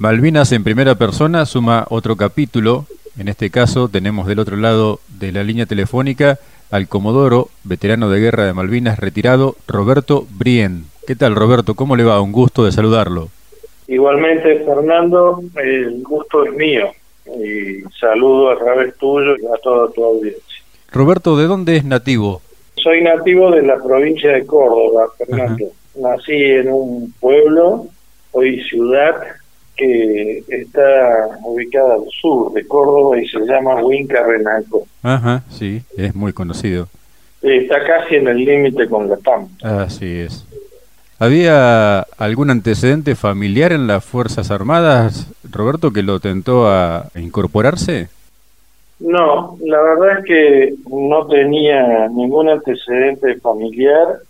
Malvinas en primera persona suma otro capítulo. En este caso tenemos del otro lado de la línea telefónica al comodoro, veterano de guerra de Malvinas retirado, Roberto Brien. ¿Qué tal Roberto? ¿Cómo le va? Un gusto de saludarlo. Igualmente Fernando, el gusto es mío y saludo a través tuyo y a toda tu audiencia. Roberto, ¿de dónde es nativo? Soy nativo de la provincia de Córdoba, Fernando. Nací en un pueblo, hoy ciudad, que está ubicada al sur de Córdoba y se llama Huinca Renaco. Ajá, sí, es muy conocido. Está casi en el límite con la Pampa. Así es. ¿Había algún antecedente familiar en las Fuerzas Armadas, Roberto, que lo tentó a incorporarse? No, la verdad es que no tenía ningún antecedente familiar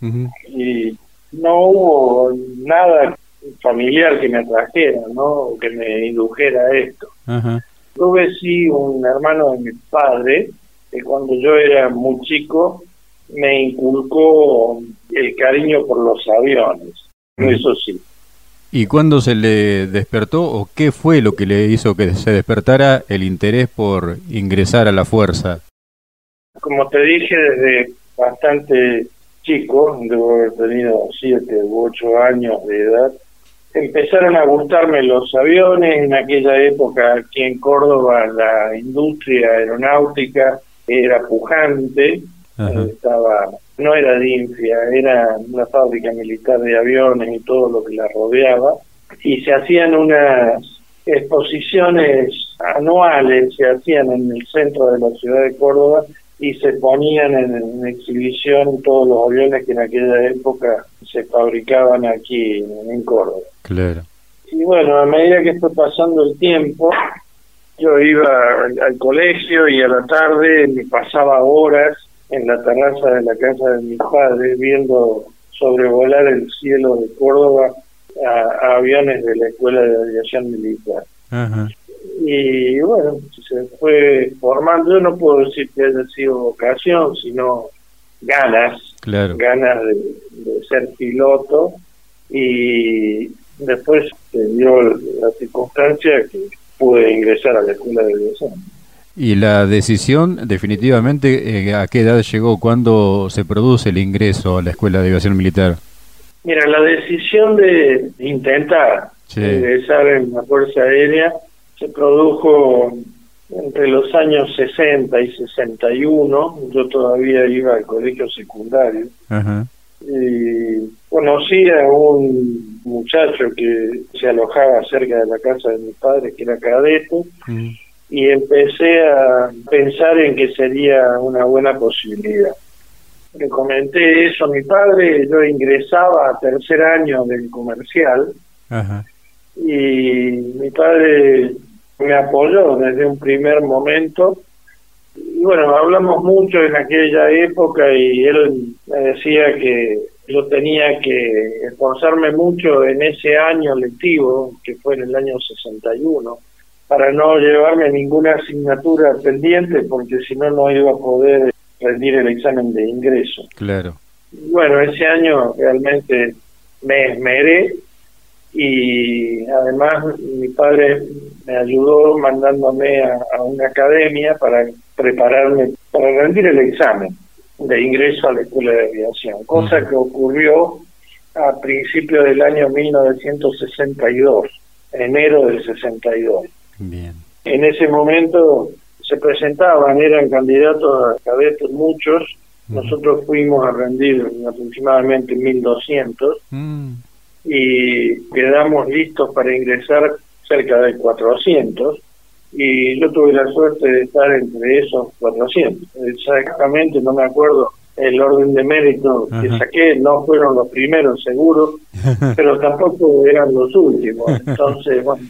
y no hubo nada familiar que me atrajera, ¿no? Que me indujera a esto. Tuve sí un hermano de mi padre que cuando yo era muy chico me inculcó el cariño por los aviones, eso sí. ¿Y cuándo se le despertó o qué fue lo que le hizo que se despertara el interés por ingresar a la fuerza? Como te dije, desde bastante chico, debo haber tenido siete u ocho años de edad, empezaron a gustarme los aviones. En aquella época aquí en Córdoba la industria aeronáutica era pujante, estaba no era DINFIA, era una fábrica militar de aviones y todo lo que la rodeaba, y se hacían unas exposiciones anuales, se hacían en el centro de la ciudad de Córdoba y se ponían en, exhibición todos los aviones que en aquella época se fabricaban aquí en, Córdoba. Claro. Y bueno, a medida que fue pasando el tiempo, yo iba al colegio y a la tarde me pasaba horas en la terraza de la casa de mis padres viendo sobrevolar el cielo de Córdoba a, aviones de la Escuela de Aviación Militar. Y bueno, se fue formando, yo no puedo decir que haya sido vocación, sino ganas, ganas de, ser piloto y después se dio la circunstancia que pude ingresar a la Escuela de Aviación. Y la decisión, definitivamente, eh, ¿a qué edad llegó? ¿Cuándo se produce el ingreso a la Escuela de Aviación Militar? Mira, la decisión de intentar ingresar en la Fuerza Aérea se produjo entre los años 60 y 61. Yo todavía iba al colegio secundario. Y conocí a un muchacho que se alojaba cerca de la casa de mi padre, que era cadete. Mm y empecé a pensar en que sería una buena posibilidad. Le comenté eso a mi padre, yo ingresaba a tercer año del comercial y mi padre me apoyó desde un primer momento. Y bueno, hablamos mucho en aquella época y él me decía que yo tenía que esforzarme mucho en ese año lectivo, que fue en el año 61, para no llevarme ninguna asignatura pendiente porque si no no iba a poder rendir el examen de ingreso. Claro. Bueno, ese año realmente me esmeré y además mi padre me ayudó mandándome a, una academia para prepararme para rendir el examen de ingreso a la escuela de aviación, cosa que ocurrió a principios del año 1962, enero del 62. Bien. En ese momento se presentaban, eran candidatos a cadetes muchos, nosotros fuimos a rendir aproximadamente 1200 mm. y quedamos listos para ingresar cerca de 400 y yo tuve la suerte de estar entre esos 400. Exactamente, no me acuerdo el orden de mérito que saqué, no fueron los primeros seguro, pero tampoco eran los últimos. Entonces, bueno,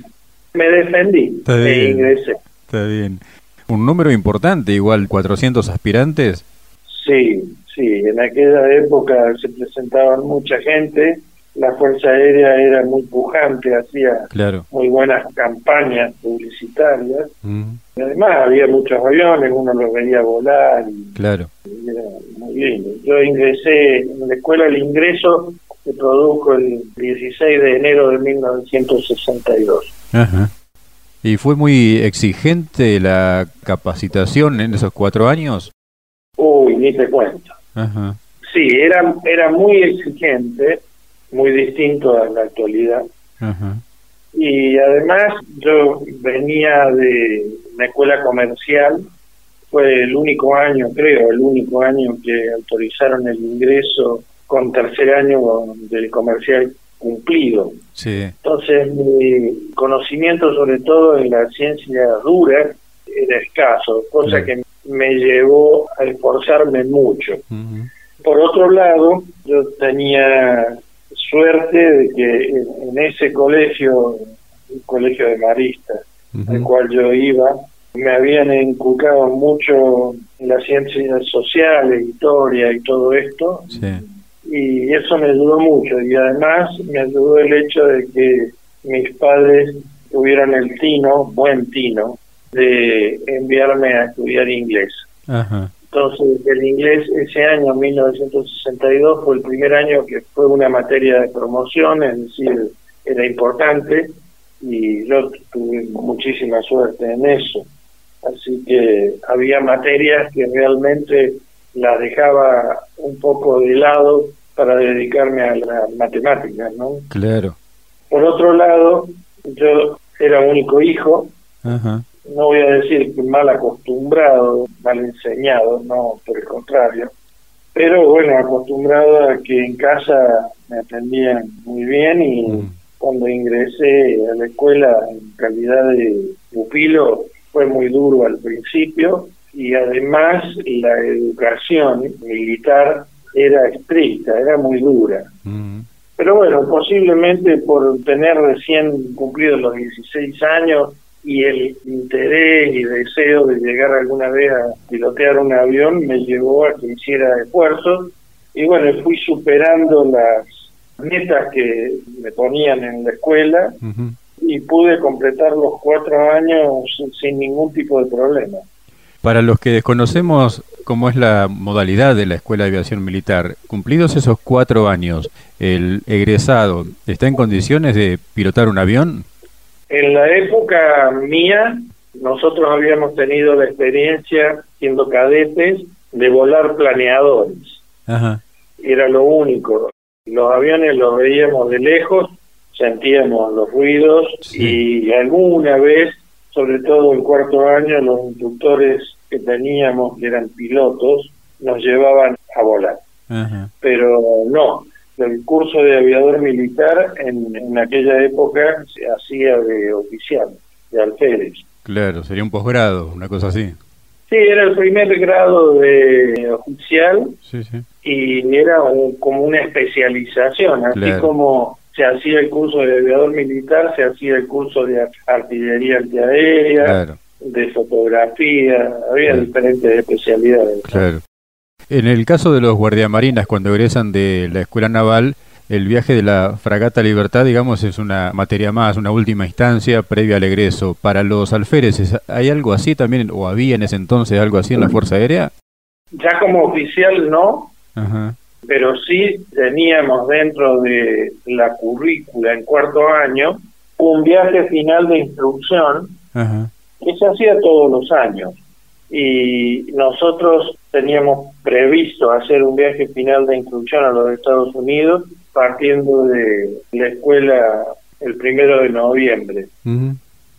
me defendí e ingresé. Está bien. Un número importante, igual 400 aspirantes. Sí, sí, en aquella época se presentaban mucha gente, la Fuerza Aérea era muy pujante, hacía muy buenas campañas publicitarias. Mm. Y además había muchos aviones, uno los veía volar. Y claro. era muy lindo. Yo ingresé en la escuela, el ingreso se produjo el 16 de enero de 1962. Ajá. ¿Y fue muy exigente la capacitación en esos cuatro años? Uy, ni te cuento. Ajá. Sí, era, era muy exigente, muy distinto a la actualidad. Y además yo venía de una escuela comercial, fue el único año, creo, el único año que autorizaron el ingreso con tercer año del comercial cumplido. Sí. Entonces mi conocimiento sobre todo en la ciencia dura era escaso, cosa que me llevó a esforzarme mucho. Por otro lado, yo tenía suerte de que en, en ese colegio, un colegio de maristas, al cual yo iba, me habían inculcado mucho en las ciencias sociales, historia y todo esto, Sí. y eso me ayudó mucho. Y además me ayudó el hecho de que mis padres tuvieron el tino, buen tino, de enviarme a estudiar inglés. Ajá. Entonces, el inglés ese año, 1962, fue el primer año que fue una materia de promoción, es decir, era importante y yo tuve muchísima suerte en eso. Así que había materias que realmente las dejaba un poco de lado para dedicarme a las matemáticas, ¿no? Claro. Por otro lado, yo era único hijo, Ajá. No voy a decir que mal acostumbrado, mal enseñado, no, por el contrario, pero bueno, acostumbrado a que en casa me atendían muy bien y Mm. cuando ingresé a la escuela en calidad de pupilo fue muy duro al principio y además la educación militar era estricta, era muy dura. Ujú. Pero bueno, posiblemente por tener recién cumplido los 16 años y el interés y deseo de llegar alguna vez a pilotear un avión me llevó a que hiciera esfuerzos y bueno, fui superando las metas que me ponían en la escuela y pude completar los cuatro años sin ningún tipo de problema. Para los que desconocemos cómo es la modalidad de la Escuela de Aviación Militar, cumplidos esos cuatro años, ¿el egresado está en condiciones de pilotar un avión? En la época mía, nosotros habíamos tenido la experiencia, siendo cadetes, de volar planeadores. Ajá. Era lo único. Los aviones los veíamos de lejos, sentíamos los ruidos Sí. y alguna vez, sobre todo en cuarto año, los instructores que teníamos, que eran pilotos, nos llevaban a volar. Ajá. Pero no, el curso de aviador militar en, en aquella época se hacía de oficial, de alférez. Claro, sería un posgrado, una cosa así. Sí, era el primer grado de oficial Sí, sí. y era un- como una especialización, así Claro. como se hacía el curso de aviador militar, se hacía el curso de artillería antiaérea, Claro, de fotografía, había Claro. diferentes especialidades. claro. En el caso de los guardiamarinas, cuando egresan de la escuela naval, el viaje de la fragata Libertad, digamos, es una materia más, una última instancia previa al egreso. Para los alféreces, ¿hay algo así también, o había en ese entonces algo así en la Fuerza Aérea? Ya como oficial no, Ajá. pero sí teníamos dentro de la currícula en cuarto año un viaje final de instrucción Ajá. que se hacía todos los años. Y nosotros teníamos previsto hacer un viaje final de instrucción a los Estados Unidos partiendo de la escuela el primero de noviembre.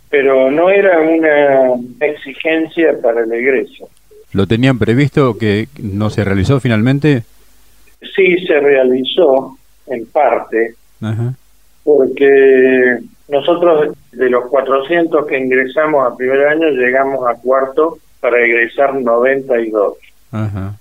Pero no era una exigencia para el egreso. ¿Lo tenían previsto que no se realizó finalmente? Sí se realizó en parte, porque nosotros de los 400 que ingresamos a primer año llegamos a cuarto para egresar 92. Ajá.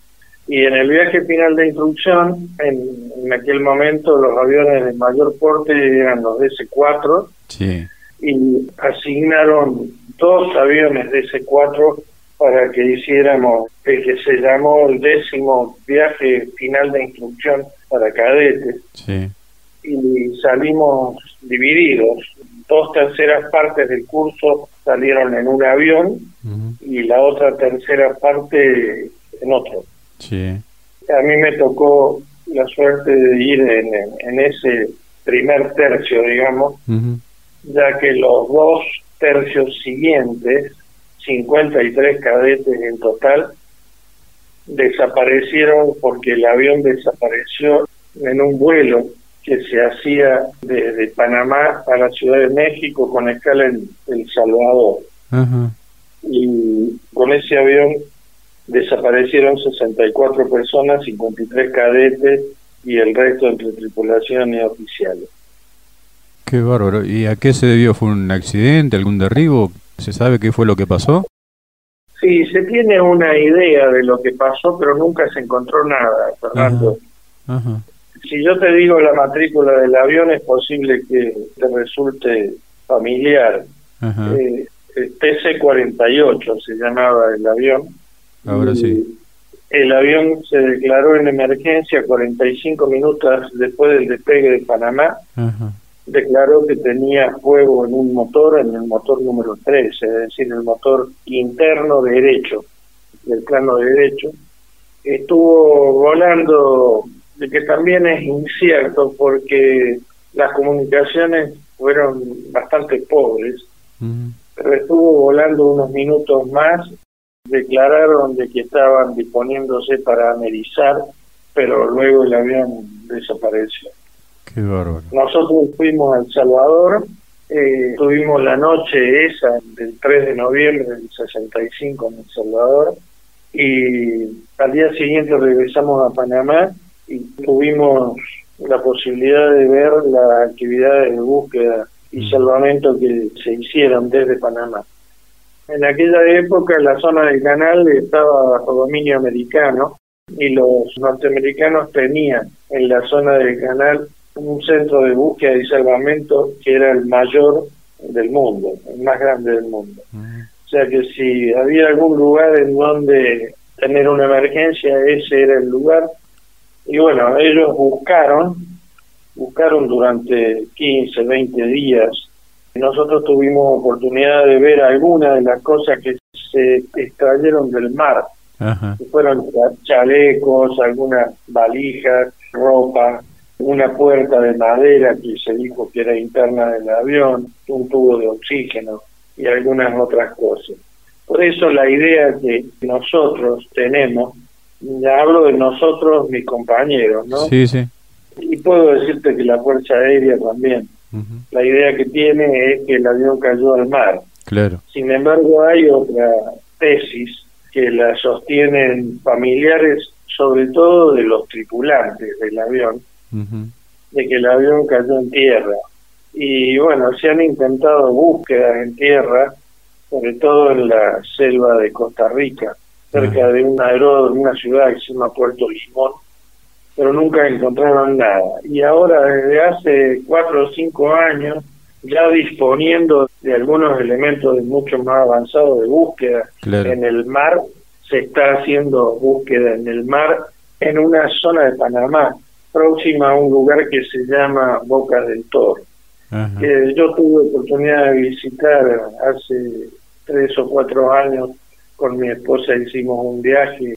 Y en el viaje final de instrucción, en, en aquel momento los aviones de mayor porte eran los DC-4 Sí. y asignaron dos aviones DC-4 para que hiciéramos el que se llamó el décimo viaje final de instrucción para cadetes Sí. y salimos divididos. Dos terceras partes del curso salieron en un avión y la otra tercera parte en otro. Sí. A mí me tocó la suerte de ir en, en ese primer tercio, digamos, ya que los dos tercios siguientes, 53 cadetes en total, desaparecieron porque el avión desapareció en un vuelo que se hacía desde Panamá a la Ciudad de México con escala en El Salvador. Y con ese avión desaparecieron 64 personas, 53 cadetes y el resto entre tripulaciones oficiales. Qué bárbaro. ¿Y a qué se debió? ¿Fue un accidente, algún derribo? ¿Se sabe qué fue lo que pasó? Sí, se tiene una idea de lo que pasó, pero nunca se encontró nada, Fernando. Si yo te digo la matrícula del avión, es posible que te resulte familiar. Eh, TC-48 se llamaba el avión. Ahora sí. El avión se declaró en emergencia 45 minutos después del despegue de Panamá. Declaró que tenía fuego en un motor, en el motor número 3, es decir, el motor interno derecho, del plano derecho. Estuvo volando, de que también es incierto porque las comunicaciones fueron bastante pobres, pero estuvo volando unos minutos más declararon de que estaban disponiéndose para amerizar, pero luego el avión desapareció. Qué bárbaro. Nosotros fuimos a El Salvador, eh, tuvimos la noche esa del 3 de noviembre del 65 en El Salvador y al día siguiente regresamos a Panamá y tuvimos la posibilidad de ver las actividades de búsqueda y salvamento que se hicieron desde Panamá. En aquella época la zona del canal estaba bajo dominio americano y los norteamericanos tenían en la zona del canal un centro de búsqueda y salvamento que era el mayor del mundo, el más grande del mundo. O sea que si había algún lugar en donde tener una emergencia, ese era el lugar. Y bueno, ellos buscaron, buscaron durante 15, 20 días nosotros tuvimos oportunidad de ver algunas de las cosas que se extrayeron del mar. Que fueron chalecos, algunas valijas, ropa, una puerta de madera que se dijo que era interna del avión, un tubo de oxígeno y algunas otras cosas. Por eso la idea que nosotros tenemos, ya hablo de nosotros, mis compañeros, ¿no? Sí, sí. Y puedo decirte que la Fuerza Aérea también la idea que tiene es que el avión cayó al mar. Claro. Sin embargo, hay otra tesis que la sostienen familiares, sobre todo de los tripulantes del avión, de que el avión cayó en tierra. Y bueno, se han intentado búsquedas en tierra, sobre todo en la selva de Costa Rica, cerca de un aeródromo, una ciudad que se llama Puerto Limón, pero nunca encontraron nada. Y ahora, desde hace cuatro o cinco años, ya disponiendo de algunos elementos de mucho más avanzado de búsqueda en el mar, se está haciendo búsqueda en el mar en una zona de Panamá, próxima a un lugar que se llama Boca del Toro. Que yo tuve oportunidad de visitar hace tres o cuatro años con mi esposa, hicimos un viaje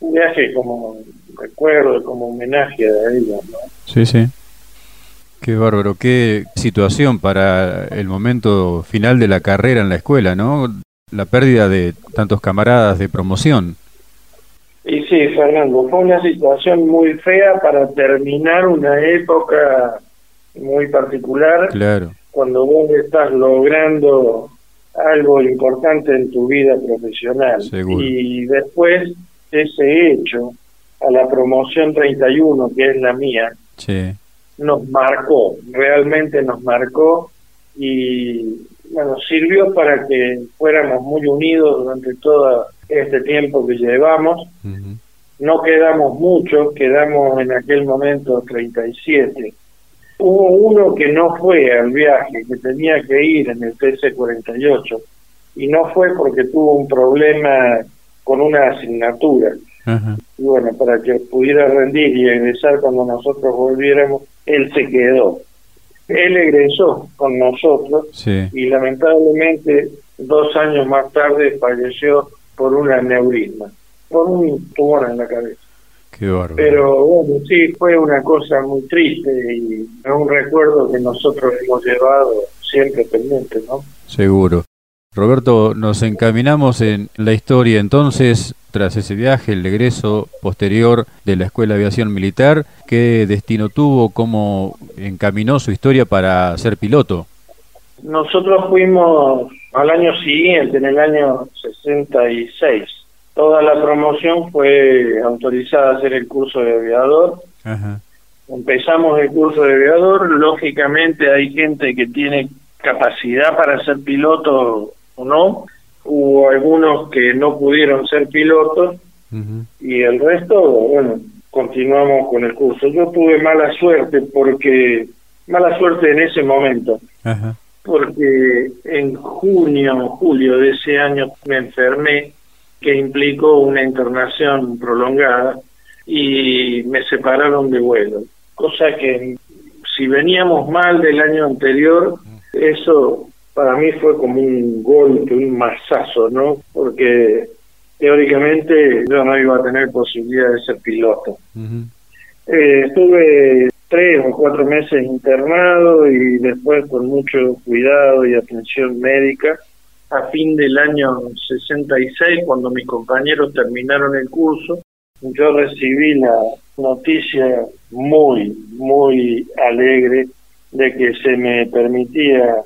un viaje como recuerdo, como homenaje a ella, ¿no? Sí, sí. Qué bárbaro, qué situación para el momento final de la carrera en la escuela, ¿no? La pérdida de tantos camaradas de promoción. Y sí, Fernando, fue una situación muy fea para terminar una época muy particular. Claro. Cuando vos estás logrando algo importante en tu vida profesional. Seguro. Y después ese hecho a la promoción 31, que es la mía, nos marcó, realmente nos marcó y bueno, sirvió para que fuéramos muy unidos durante todo este tiempo que llevamos. No quedamos muchos, quedamos en aquel momento 37. Hubo uno que no fue al viaje, que tenía que ir en el TC-48, y no fue porque tuvo un problema con una asignatura. Y bueno, para que pudiera rendir y egresar cuando nosotros volviéramos, él se quedó. Él egresó con nosotros y lamentablemente dos años más tarde falleció por un aneurisma, por un tumor en la cabeza. Qué Pero bueno, sí, fue una cosa muy triste y es un recuerdo que nosotros hemos llevado siempre pendiente, ¿no? Seguro. Roberto, nos encaminamos en la historia entonces, tras ese viaje, el egreso posterior de la Escuela de Aviación Militar, ¿qué destino tuvo? ¿Cómo encaminó su historia para ser piloto? Nosotros fuimos al año siguiente, en el año 66. Toda la promoción fue autorizada a hacer el curso de aviador. Empezamos el curso de aviador, lógicamente hay gente que tiene capacidad para ser piloto o no, hubo algunos que no pudieron ser pilotos. Y el resto, bueno, continuamos con el curso. Yo tuve mala suerte porque, mala suerte en ese momento, porque en junio, julio de ese año me enfermé, que implicó una internación prolongada y me separaron de vuelo, cosa que si veníamos mal del año anterior, eso para mí fue como un golpe, un masazo, ¿no? Porque teóricamente yo no iba a tener posibilidad de ser piloto. eh, estuve tres o cuatro meses internado y después con mucho cuidado y atención médica. A fin del año 66, cuando mis compañeros terminaron el curso, yo recibí la noticia muy, muy alegre de que se me permitía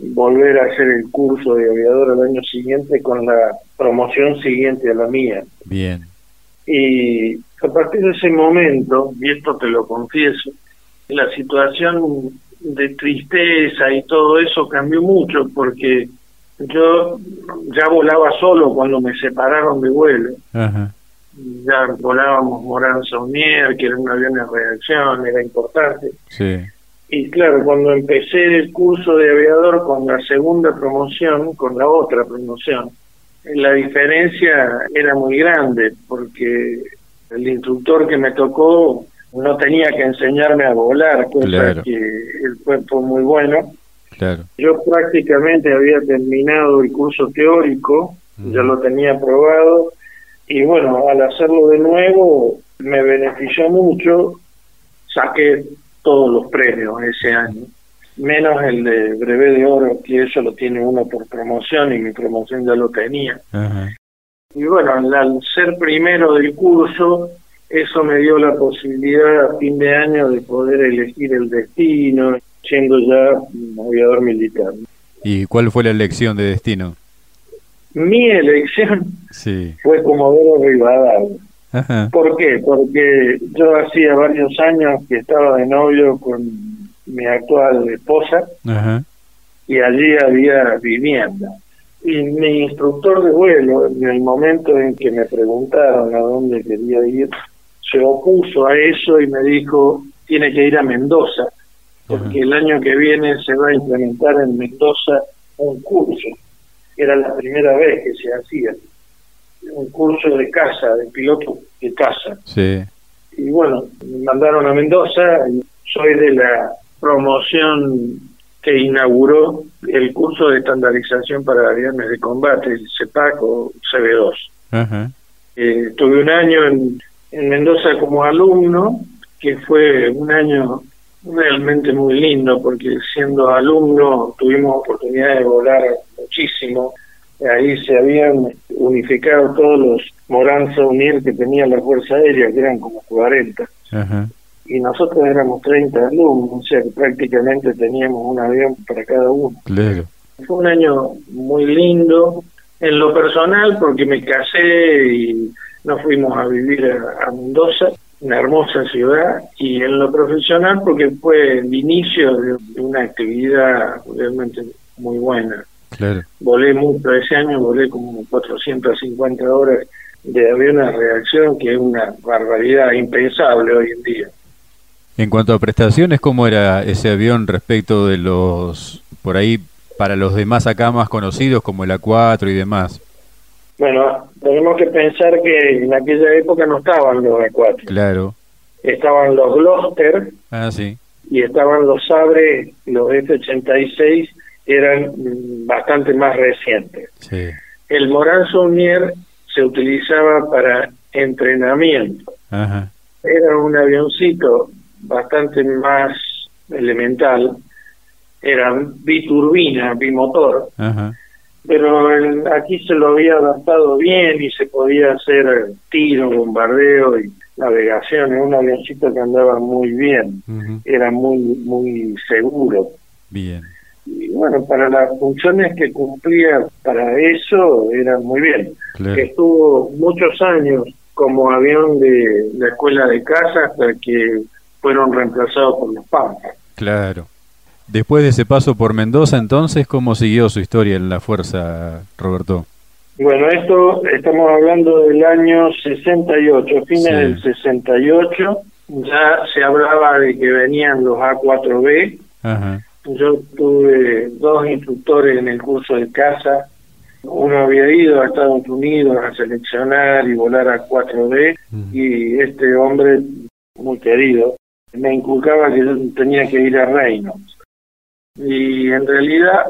volver a hacer el curso de aviador al año siguiente con la promoción siguiente a la mía. Bien. Y a partir de ese momento, y esto te lo confieso, la situación de tristeza y todo eso cambió mucho porque yo ya volaba solo cuando me separaron de vuelo. Ya volábamos Morán Saunier, que era un avión de reacción, era importante. Sí. Y claro, cuando empecé el curso de aviador con la segunda promoción, con la otra promoción, la diferencia era muy grande porque el instructor que me tocó no tenía que enseñarme a volar, cosa que el cuerpo muy bueno. Claro. Yo prácticamente había terminado el curso teórico, ya lo tenía aprobado, y bueno, al hacerlo de nuevo me benefició mucho, saqué todos los premios ese año, menos el de breve de oro, que eso lo tiene uno por promoción y mi promoción ya lo tenía. Y bueno, al ser primero del curso, eso me dio la posibilidad a fin de año de poder elegir el destino, siendo ya aviador militar. ¿Y cuál fue la elección de destino? Mi elección sí. fue Comodoro Rivadavia. ¿Por qué? Porque yo hacía varios años que estaba de novio con mi actual esposa y allí había vivienda. Y mi instructor de vuelo, en el momento en que me preguntaron a dónde quería ir, se opuso a eso y me dijo, tiene que ir a Mendoza, porque el año que viene se va a implementar en Mendoza un curso. Era la primera vez que se hacía un curso de casa, de piloto de casa. Sí. Y bueno, me mandaron a Mendoza, y soy de la promoción que inauguró el curso de estandarización para aviones de combate, el CEPAC o CB2. Eh, tuve un año en, en Mendoza como alumno, que fue un año realmente muy lindo, porque siendo alumno tuvimos oportunidad de volar muchísimo, ahí se habían unificado todos los Moranza Unir que tenía la Fuerza Aérea, que eran como 40. Y nosotros éramos 30 alumnos, o sea que prácticamente teníamos un avión para cada uno. Fue un año muy lindo, en lo personal, porque me casé y nos fuimos a vivir a, Mendoza, una hermosa ciudad, y en lo profesional, porque fue el inicio de una actividad realmente muy buena. Volé mucho ese año, volé como 450 horas de avión a reacción, que es una barbaridad impensable hoy en día. En cuanto a prestaciones, ¿cómo era ese avión respecto de los, por ahí, para los demás acá más conocidos como el A4 y demás? Bueno, tenemos que pensar que en aquella época no estaban los A4. Claro. Estaban los Gloster. Ah, sí. Y estaban los Sabre, los F-86 eran bastante más recientes. El Morán Saunier se utilizaba para entrenamiento. Era un avioncito bastante más elemental era biturbina, bimotor, Ajá. Pero el- aquí se lo había adaptado bien y se podía hacer tiro, bombardeo y navegación. Era un avioncito que andaba muy bien, era muy, muy seguro. Bien. Y bueno, para las funciones que cumplía para eso era muy bien. Claro. Estuvo muchos años como avión de la escuela de casa hasta que fueron reemplazados por los Pampas. Claro. Después de ese paso por Mendoza, entonces, ¿cómo siguió su historia en la fuerza, Roberto? Bueno, esto estamos hablando del año 68, fines Sí. del 68, ya se hablaba de que venían los A4B. Ajá. Yo tuve dos instructores en el curso de casa. Uno había ido a Estados Unidos a seleccionar y volar a 4B Mm. y este hombre muy querido me inculcaba que yo tenía que ir a Reynolds. Y en realidad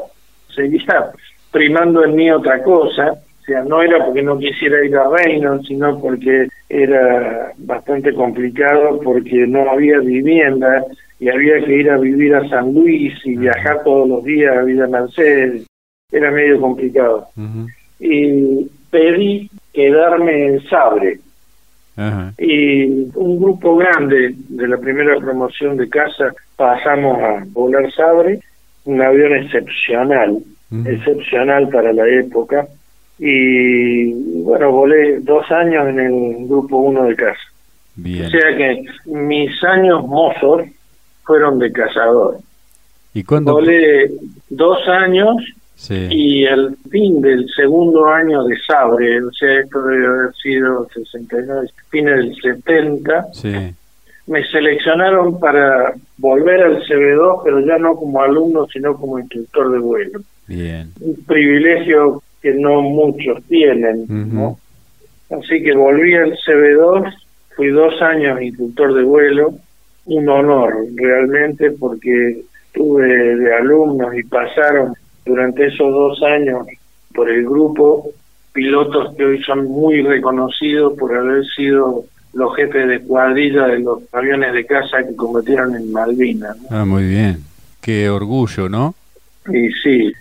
seguía primando en mí otra cosa, o sea, no era porque no quisiera ir a Reynolds, sino porque era bastante complicado porque no había vivienda y había que ir a vivir a San Luis y viajar todos los días a Villa Mercedes. Era medio complicado. Y pedí quedarme en Sabre y un grupo grande de la primera promoción de casa pasamos a volar Sabre, un avión excepcional, Ujú. excepcional para la época, y bueno, volé dos años en el grupo 1 de casa. Bien. O sea que mis años mozos fueron de cazador. ¿Y cuándo? Volé dos años Sí. y el fin del segundo año de Sabre, o sea, esto debe haber sido 69, fines del 70, Sí. Me seleccionaron para volver al CB2, pero ya no como alumno, sino como instructor de vuelo. Bien. Un privilegio que no muchos tienen, ¿no? Así que volví al CB2, fui dos años instructor de vuelo, un honor realmente porque tuve de alumnos y pasaron durante esos dos años por el grupo pilotos que hoy son muy reconocidos por haber sido los jefes de cuadrilla de los aviones de caza que cometieron en Malvinas. ¿no? Ah, muy bien. Qué orgullo, ¿no? Y sí,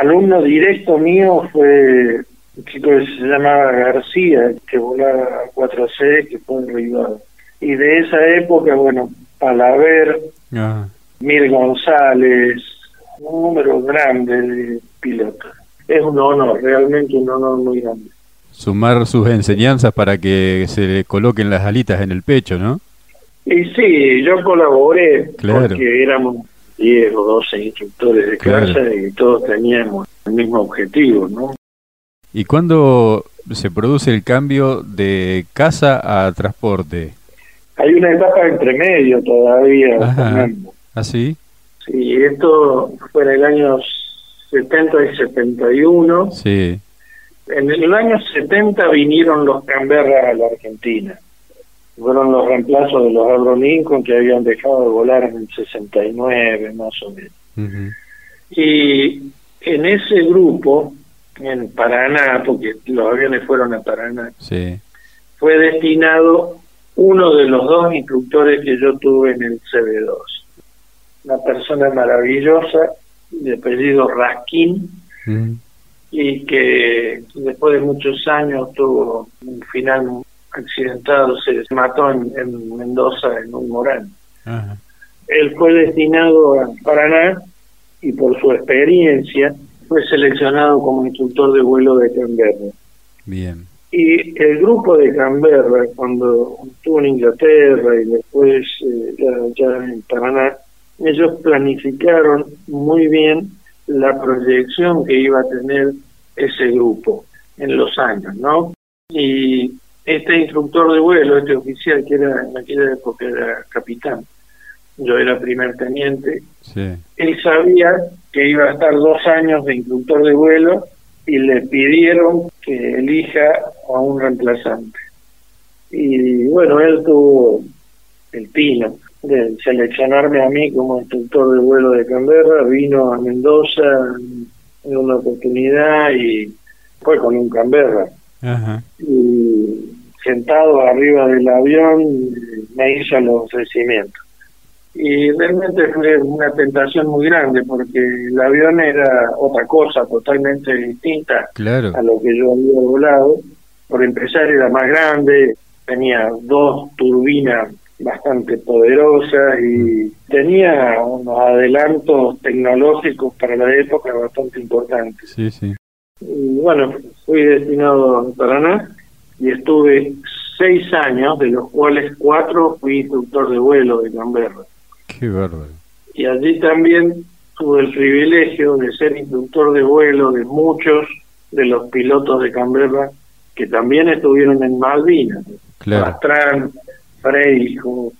alumno directo mío fue un chico que se llamaba García, que volaba 4C, que fue derribado. Y de esa época, bueno, Palaver, Ah, Mir González, un número grande de pilotos. Es un honor, realmente un honor muy grande. Sumar sus enseñanzas para que se le coloquen las alitas en el pecho, ¿no? Y sí, yo colaboré Claro. porque éramos 10 o 12 instructores de Claro. clase y todos teníamos el mismo objetivo, ¿no? ¿Y cuándo se produce el cambio de casa a transporte? Hay una etapa entre medio todavía, Ajá. Fernando. ¿Así? Sí, esto fue en el año 70 y 71. Sí. En el año 70 vinieron los Canberra a la Argentina. Fueron los reemplazos de los Abro Lincoln que habían dejado de volar en el 69, más o menos. Y en ese grupo, en Paraná, porque los aviones fueron a Paraná, Sí. fue destinado uno de los dos instructores que yo tuve en el CB2. Una persona maravillosa, de apellido Raskin. Y que después de muchos años tuvo un final accidentado, se mató en, en Mendoza en un morán. Ajá. Él fue destinado a Paraná y por su experiencia fue seleccionado como instructor de vuelo de Canberra. Bien. Y el grupo de Canberra, cuando estuvo en Inglaterra y después eh, ya, ya en Paraná, ellos planificaron muy bien la proyección que iba a tener ese grupo en los años, ¿no? Y este instructor de vuelo, este oficial que era en aquella época era capitán, yo era primer teniente, Sí. él sabía que iba a estar dos años de instructor de vuelo y le pidieron que elija a un reemplazante. Y bueno, él tuvo el pino de seleccionarme a mí como instructor de vuelo de Canberra, vino a Mendoza en una oportunidad y fue con un Canberra. Ajá. Y sentado arriba del avión me hizo los ofrecimientos. y realmente fue una tentación muy grande porque el avión era otra cosa totalmente distinta claro. a lo que yo había volado. Por empezar era más grande, tenía dos turbinas bastante poderosas y tenía unos adelantos tecnológicos para la época bastante importantes. Sí, sí. Y bueno, fui destinado a Paraná y estuve seis años, de los cuales cuatro fui instructor de vuelo de Canberra. Qué bárbaro. Y allí también tuve el privilegio de ser instructor de vuelo de muchos de los pilotos de Canberra que también estuvieron en Malvinas. Claro. Pastrán, Freijo,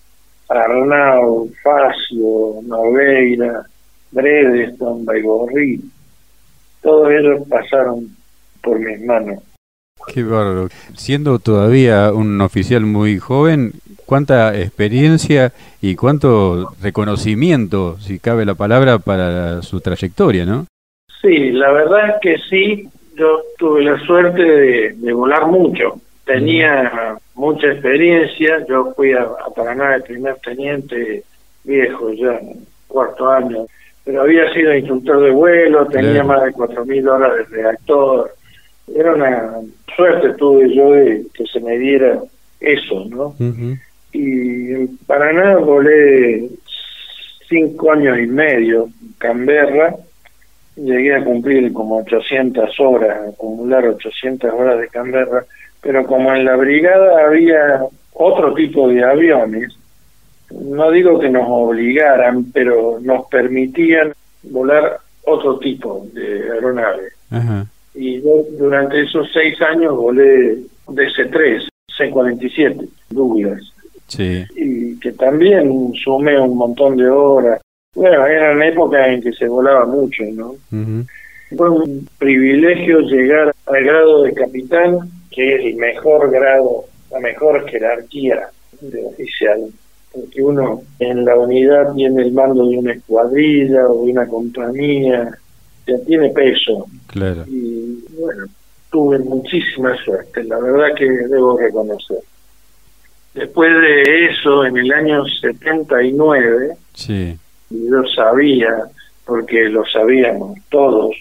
Arnau, Facio, Nogueira, Bredeston, Baigorri. Todos ellos pasaron por mis manos. Qué bárbaro. Siendo todavía un oficial muy joven, cuánta experiencia y cuánto reconocimiento, si cabe la palabra, para su trayectoria, ¿no? Sí, la verdad es que sí. Yo tuve la suerte de, de volar mucho. Tenía mucha experiencia. Yo fui a, a Paraná de primer teniente viejo, ya cuarto año. Pero había sido instructor de vuelo, tenía más de 4.000 horas de reactor. Era una suerte tuve yo de que se me diera eso, ¿no? Y en Paraná volé cinco años y medio en Canberra llegué a cumplir como 800 horas acumular 800 horas de Canberra pero como en la brigada había otro tipo de aviones no digo que nos obligaran pero nos permitían volar otro tipo de aeronaves Ajá. y yo durante esos seis años volé DC-3 C-47 Douglas Sí. y que también sumé un montón de horas. Bueno, eran épocas en que se volaba mucho, ¿no? Fue un privilegio llegar al grado de capitán, que es el mejor grado, la mejor jerarquía de oficial. Porque uno en la unidad tiene el mando de una escuadrilla o de una compañía, ya tiene peso. Claro. Y bueno, tuve muchísima suerte, la verdad que debo reconocer. Después de eso, en el año 79, Sí. yo sabía, porque lo sabíamos todos,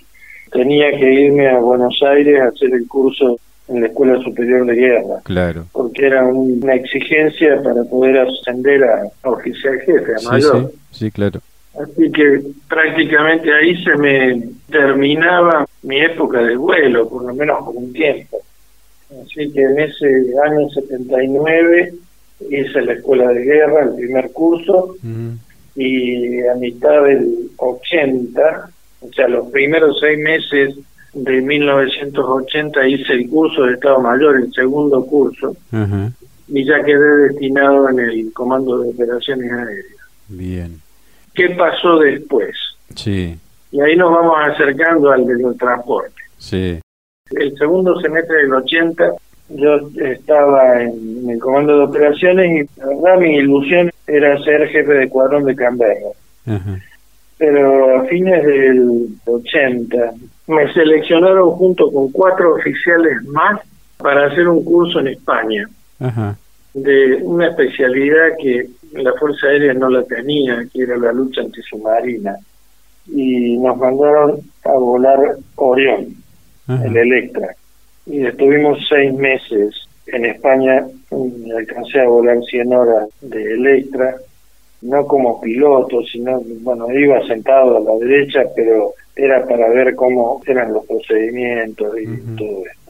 tenía que irme a Buenos Aires a hacer el curso en la Escuela Superior de Guerra, Claro. porque era un- una exigencia para poder ascender a, a oficial jefe, a Sí, mayor. sí. Sí, claro. Así que prácticamente ahí se me terminaba mi época de vuelo, por lo menos por un tiempo. Así que en ese año 79 hice la escuela de guerra, el primer curso, y a mitad del 80, o sea, los primeros seis meses de 1980 hice el curso de Estado Mayor, el segundo curso, y ya quedé destinado en el Comando de Operaciones Aéreas. Bien. ¿Qué pasó después? Sí. Y ahí nos vamos acercando al del transporte. Sí. El segundo semestre del 80 yo estaba en el comando de operaciones y la verdad mi ilusión era ser jefe de cuadrón de Canberra. Ajá. Pero a fines del 80 me seleccionaron junto con cuatro oficiales más para hacer un curso en España Ajá. de una especialidad que la Fuerza Aérea no la tenía, que era la lucha antisubmarina. Y nos mandaron a volar Orión, Ajá. el Electra. Y estuvimos seis meses en España, y alcancé a volar 100 horas de Electra, no como piloto, sino, bueno, iba sentado a la derecha, pero era para ver cómo eran los procedimientos y todo esto.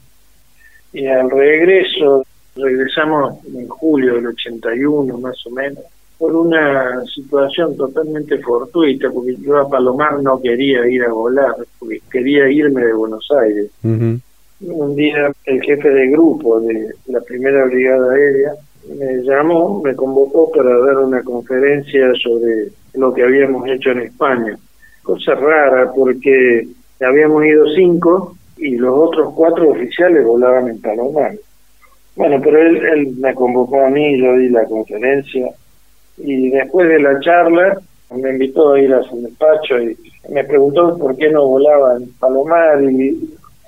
Y al regreso, regresamos en julio del 81 más o menos, por una situación totalmente fortuita, porque yo a Palomar no quería ir a volar, porque quería irme de Buenos Aires. Un día el jefe de grupo de la primera brigada aérea me llamó, me convocó para dar una conferencia sobre lo que habíamos hecho en España. Cosa rara porque habíamos ido cinco y los otros cuatro oficiales volaban en Palomar. Bueno, pero él, me convocó a mí, yo di la conferencia y después de la charla me invitó a ir a su despacho y me preguntó por qué no volaba en Palomar y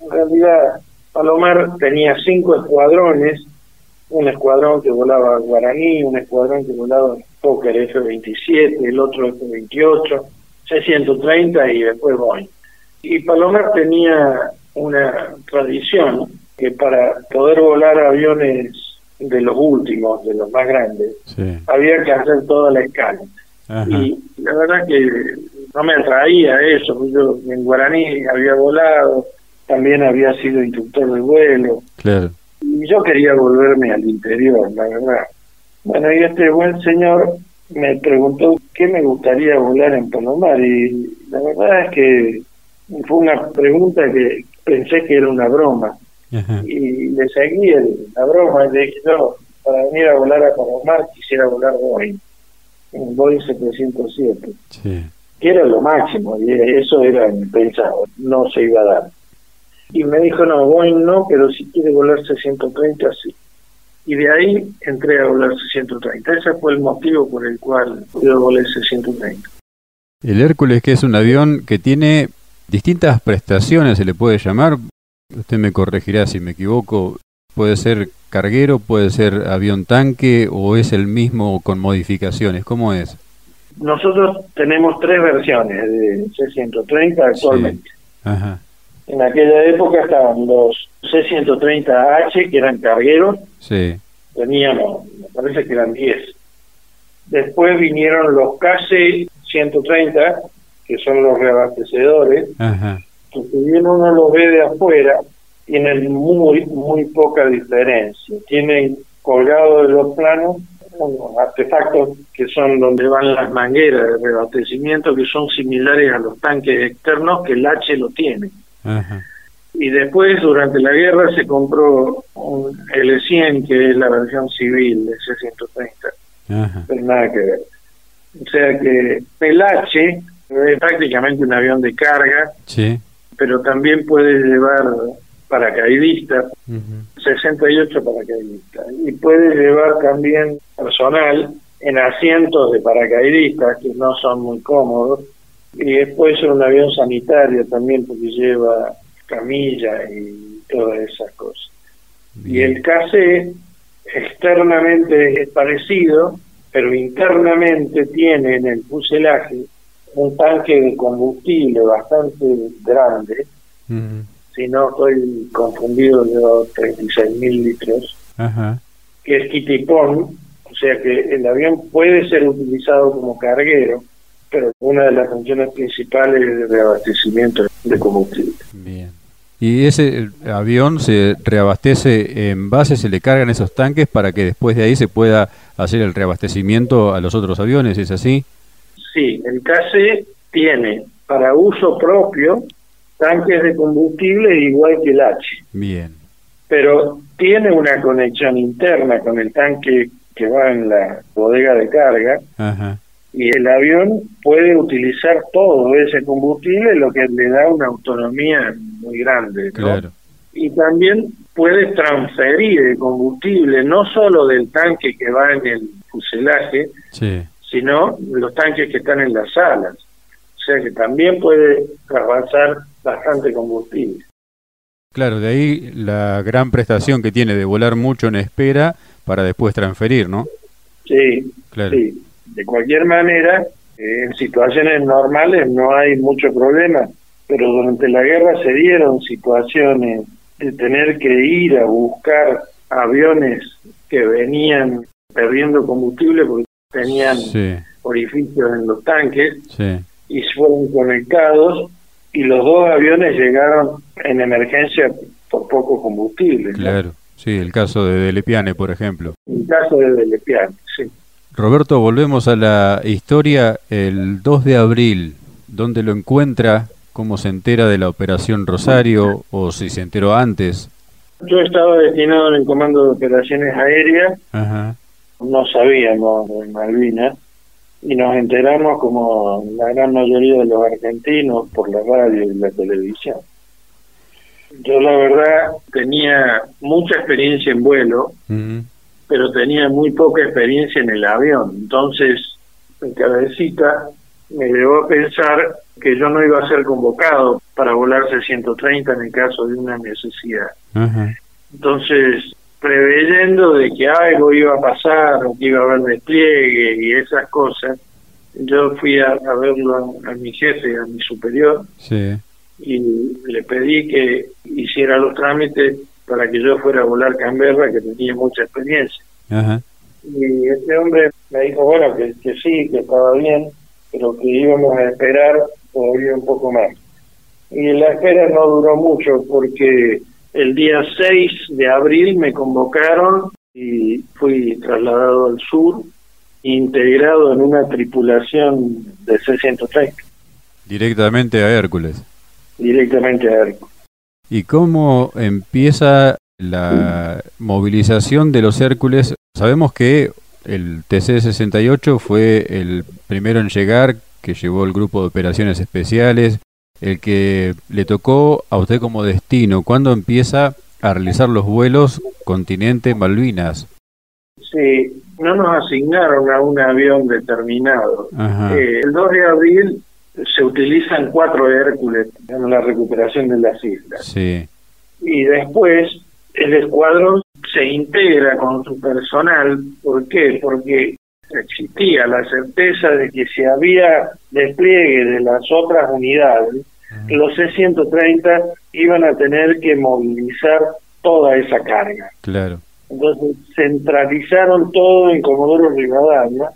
en realidad Palomar tenía cinco escuadrones, un escuadrón que volaba Guaraní, un escuadrón que volaba Fokker F-27, el otro F-28, C-130 y después Boeing. Y Palomar tenía una tradición que para poder volar aviones de los últimos, de los más grandes, había que hacer toda la escala. Y la verdad que no me atraía eso, yo en Guaraní había volado, también había sido instructor de vuelo. Claro. Y yo quería volverme al interior, la verdad. Bueno, y este buen señor me preguntó qué me gustaría volar en Palomar y la verdad es que fue una pregunta que pensé que era una broma. Y le seguí la broma y le dije yo para venir a volar a Palomar quisiera volar Boeing un Boeing 707 que era lo máximo y eso era pensado no se iba a dar y me dijo no Boeing no pero si quiere volar 630 sí y de ahí entré a volar 630 ese fue el motivo por el cual yo volé 630 el Hércules que es un avión que tiene distintas prestaciones se le puede llamar usted me corregirá si me equivoco, puede ser carguero, puede ser avión tanque o es el mismo con modificaciones, ¿cómo es? Nosotros tenemos tres versiones de C-130 actualmente. En aquella época estaban los C-130H, que eran cargueros. Sí. Teníamos, me parece que eran 10. Después vinieron los KC-130, que son los reabastecedores. Ajá si bien uno lo ve de afuera, tienen muy, muy poca diferencia. Tienen colgado de los planos unos artefactos que son donde van las mangueras de reabastecimiento que son similares a los tanques externos que el H lo tiene. Y después, durante la guerra, se compró un L100, que es la versión civil de C-130. Pero nada que ver. O sea que el H es prácticamente un avión de carga. Sí pero también puede llevar paracaidistas, 68 paracaidistas, y puede llevar también personal en asientos de paracaidistas que no son muy cómodos, y después es un avión sanitario también porque lleva camilla y todas esas cosas. Y el KC externamente es parecido, pero internamente tiene en el fuselaje un tanque de combustible bastante grande, si no estoy confundido, de 36 mil litros, que es kitipón, o sea que el avión puede ser utilizado como carguero, pero una de las funciones principales es de reabastecimiento de combustible. Bien. ¿Y ese avión se reabastece en base, se le cargan esos tanques para que después de ahí se pueda hacer el reabastecimiento a los otros aviones? ¿Es así? Sí, el KC tiene para uso propio tanques de combustible igual que el H. Bien. Pero tiene una conexión interna con el tanque que va en la bodega de carga. Y el avión puede utilizar todo ese combustible, lo que le da una autonomía muy grande. Claro. Y también puede transferir el combustible, no solo del tanque que va en el fuselaje, sí sino los tanques que están en las salas. O sea que también puede avanzar bastante combustible. Claro, de ahí la gran prestación que tiene de volar mucho en espera para después transferir, ¿no? Sí, claro. sí. De cualquier manera, eh, en situaciones normales no hay mucho problema, pero durante la guerra se dieron situaciones de tener que ir a buscar aviones que venían perdiendo combustible porque tenían orificios en los tanques y fueron conectados y los dos aviones llegaron en emergencia por poco combustible. Claro, sí, el caso de Delepiane, por ejemplo. El caso de Delepiane. Roberto, volvemos a la historia el 2 de abril. ¿Dónde lo encuentra? ¿Cómo se entera de la Operación Rosario o si se enteró antes? Yo estaba destinado en el Comando de Operaciones Aéreas. Ajá no sabíamos de Malvinas y nos enteramos como la gran mayoría de los argentinos por la radio y la televisión. Yo la verdad tenía mucha experiencia en vuelo, pero tenía muy poca experiencia en el avión. Entonces, mi cabecita me llevó a pensar que yo no iba a ser convocado para volar C-130 en el caso de una necesidad. Entonces, preveyendo de que algo iba a pasar que iba a haber despliegue y esas cosas, yo fui a, verlo a, mi jefe, a mi superior, y le pedí que hiciera los trámites para que yo fuera a volar Canberra, que tenía mucha experiencia. Y este hombre me dijo, bueno, que, que sí, que estaba bien, pero que íbamos a esperar todavía un poco más. Y la espera no duró mucho porque el día 6 de abril me convocaron y fui trasladado al sur, integrado en una tripulación de C-130. Directamente a Hércules. Directamente a Hércules. ¿Y cómo empieza la movilización de los Hércules? Sabemos que el TC-68 fue el primero en llegar, que llevó el grupo de operaciones especiales, el que le tocó a usted como destino. ¿Cuándo empieza a realizar los vuelos continente Malvinas? Sí, no nos asignaron a un avión determinado. Eh, el 2 de abril se utilizan cuatro Hércules en la recuperación de las islas. Sí. Y después el escuadrón se integra con su personal. ¿Por qué? Porque existía la certeza de que si había despliegue de las otras unidades, los C-130 iban a tener que movilizar toda esa carga. Claro. Entonces centralizaron todo en Comodoro Rivadavia,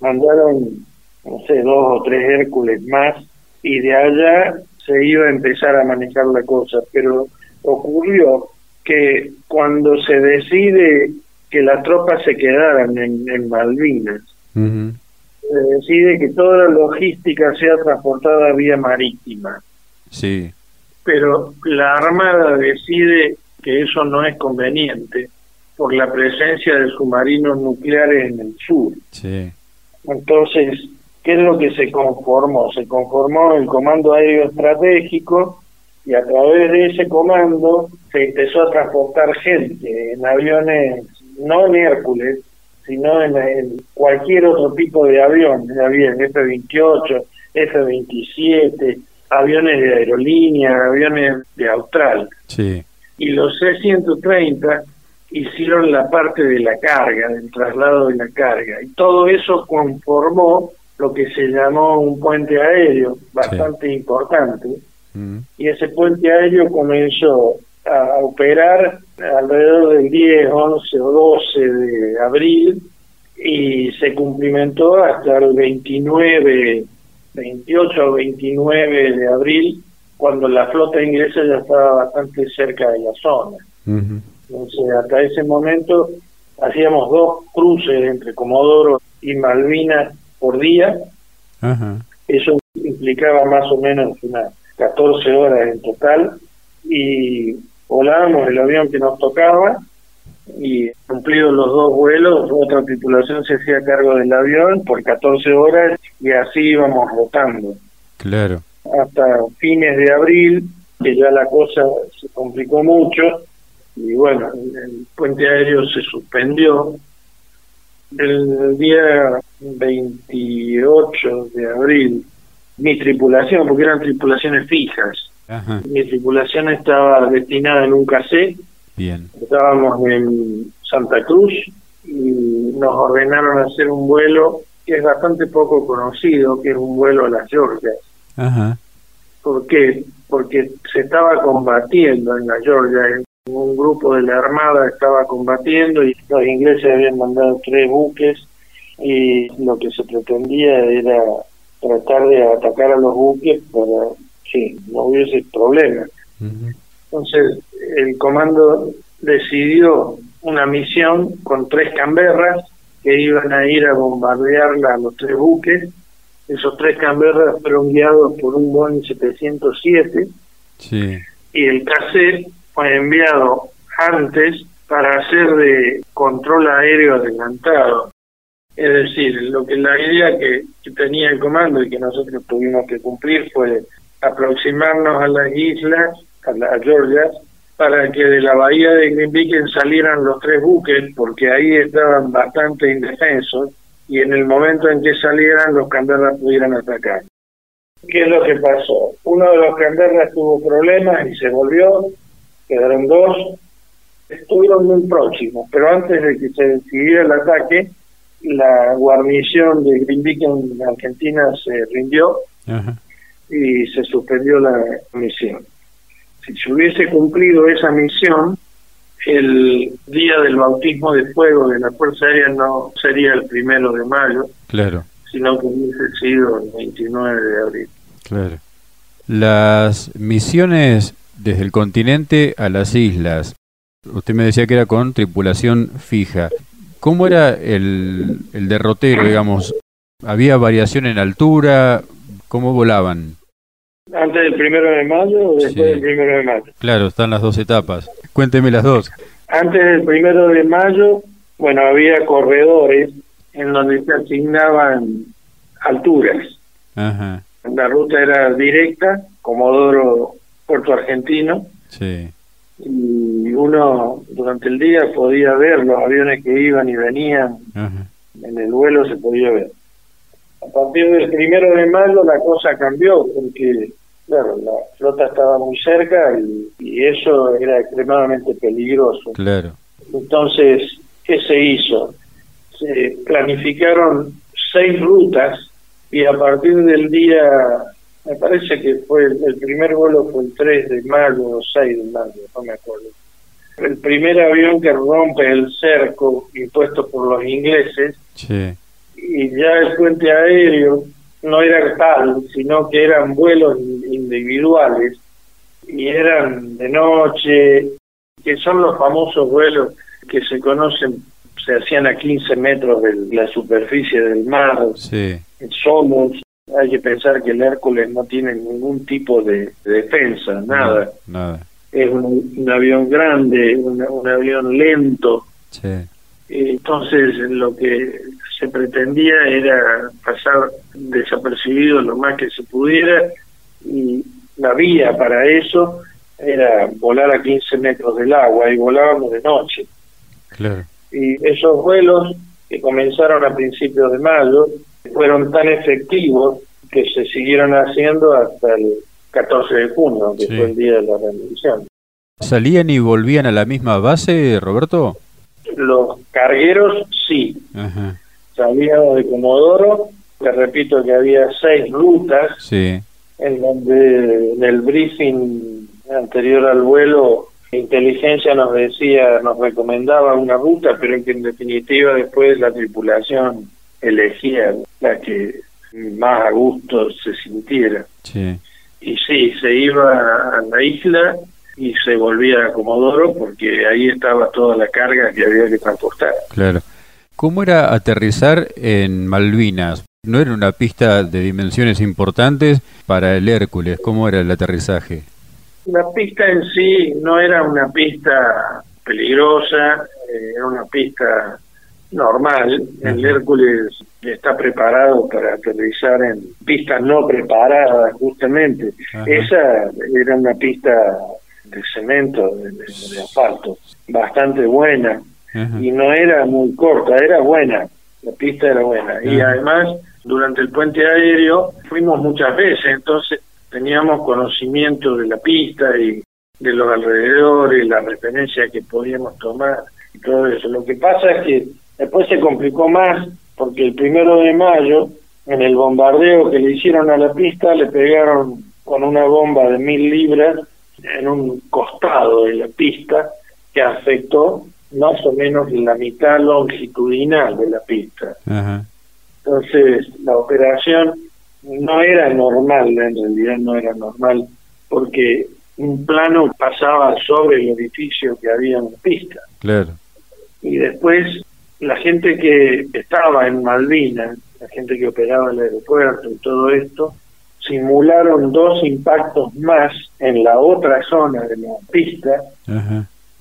mandaron, no sé, dos o tres Hércules más, y de allá se iba a empezar a manejar la cosa. Pero ocurrió que cuando se decide que las tropas se quedaran en, Malvinas, se decide que toda la logística sea transportada vía marítima. Sí. Pero la Armada decide que eso no es conveniente por la presencia de submarinos nucleares en el sur. Sí. Entonces, ¿qué es lo que se conformó? Se conformó el Comando Aéreo Estratégico y a través de ese comando se empezó a transportar gente en aviones, no en Hércules, sino en, cualquier otro tipo de avión, había F-28, F-27, aviones de aerolínea, aviones de Austral. Sí. Y los C-130 hicieron la parte de la carga, del traslado de la carga. Y todo eso conformó lo que se llamó un puente aéreo bastante importante. Mm. Y ese puente aéreo comenzó a operar alrededor del 10, 11 o 12 de abril y se cumplimentó hasta el 29, 28 o 29 de abril, cuando la flota inglesa ya estaba bastante cerca de la zona. Entonces, hasta ese momento hacíamos dos cruces entre Comodoro y Malvinas por día. Eso implicaba más o menos unas 14 horas en total y volábamos el avión que nos tocaba y cumplidos los dos vuelos, otra tripulación se hacía cargo del avión por 14 horas y así íbamos rotando. Claro. Hasta fines de abril, que ya la cosa se complicó mucho y bueno, el puente aéreo se suspendió. El día 28 de abril, mi tripulación, porque eran tripulaciones fijas, mi tripulación estaba destinada en un cassette. Bien. Estábamos en Santa Cruz y nos ordenaron hacer un vuelo que es bastante poco conocido, que es un vuelo a las Georgias. Ajá. ¿Por qué? Porque se estaba combatiendo en la Georgia, un grupo de la Armada estaba combatiendo y los ingleses habían mandado tres buques y lo que se pretendía era tratar de atacar a los buques para sí, no hubiese problema. Entonces, el comando decidió una misión con tres camberras que iban a ir a bombardear a los tres buques. Esos tres camberras fueron guiados por un Boeing 707 sí. y el cassette fue enviado antes para hacer de control aéreo adelantado. Es decir, lo que la idea que tenía el comando y que nosotros tuvimos que cumplir fue aproximarnos a las islas, a, las Georgia, para que de la bahía de Green salieran los tres buques, porque ahí estaban bastante indefensos, y en el momento en que salieran los Canberras pudieran atacar. ¿Qué es lo que pasó? Uno de los Canberras tuvo problemas y se volvió, quedaron dos, estuvieron muy próximos, pero antes de que se decidiera el ataque, la guarnición de Greenvik en Argentina se rindió y se suspendió la misión. Si se hubiese cumplido esa misión, el día del bautismo de fuego de la Fuerza Aérea no sería el primero de mayo, claro. sino que hubiese sido el 29 de abril. Claro. Las misiones desde el continente a las islas, usted me decía que era con tripulación fija. ¿Cómo era el, el derrotero, digamos? ¿Había variación en altura? ¿Cómo volaban? ¿Antes del primero de mayo o después del primero de mayo? Claro, están las dos etapas. Cuénteme las dos. Antes del primero de mayo, bueno, había corredores en donde se asignaban alturas. Ajá. La ruta era directa, Comodoro Puerto Argentino. Sí y uno durante el día podía ver los aviones que iban y venían, en el vuelo se podía ver. A partir del primero de mayo la cosa cambió porque, claro, la flota estaba muy cerca y, y eso era extremadamente peligroso. Claro. Entonces, ¿qué se hizo? Se planificaron seis rutas y a partir del día me parece que fue el, primer vuelo fue el 3 de mayo o 6 de mayo, no me acuerdo. El primer avión que rompe el cerco impuesto por los ingleses y ya el puente aéreo no era tal, sino que eran vuelos individuales y eran de noche, que son los famosos vuelos que se conocen, se hacían a 15 metros de la superficie del mar, sí. somos hay que pensar que el Hércules no tiene ningún tipo de, defensa, nada. nada. Es un, avión grande, un, avión lento. Sí. Entonces lo que se pretendía era pasar desapercibido lo más que se pudiera y la vía para eso era volar a 15 metros del agua y volábamos de noche. Claro. Y esos vuelos que comenzaron a principios de mayo fueron tan efectivos que se siguieron haciendo hasta el 14 de junio, que fue el día de la rendición. ¿Salían y volvían a la misma base, Roberto? Los cargueros sí. Salían de Comodoro, te repito que había seis rutas, sí. en donde en el briefing anterior al vuelo inteligencia nos decía, nos recomendaba una ruta, pero que en definitiva después la tripulación elegía la que más a gusto se sintiera. Y sí, se iba a la isla y se volvía a Comodoro porque ahí estaba toda la carga que había que transportar. Claro. ¿Cómo era aterrizar en Malvinas? ¿No era una pista de dimensiones importantes para el Hércules? ¿Cómo era el aterrizaje? La pista en sí no era una pista peligrosa, eh, era una pista normal. El Hércules está preparado para aterrizar en pistas no preparadas, justamente. Esa era una pista de cemento, de, asfalto, bastante buena. Y no era muy corta, era buena. La pista era buena. Y además, durante el puente aéreo fuimos muchas veces, entonces teníamos conocimiento de la pista y de los alrededores, la referencia que podíamos tomar y todo eso. Lo que pasa es que Después se complicó más porque el primero de mayo, en el bombardeo que le hicieron a la pista, le pegaron con una bomba de mil libras en un costado de la pista que afectó más o menos la mitad longitudinal de la pista. Entonces, la operación no era normal, en realidad no era normal, porque un plano pasaba sobre el edificio que había en la pista. Claro. Y después la gente que estaba en Malvinas, la gente que operaba el aeropuerto y todo esto, simularon dos impactos más en la otra zona de la pista,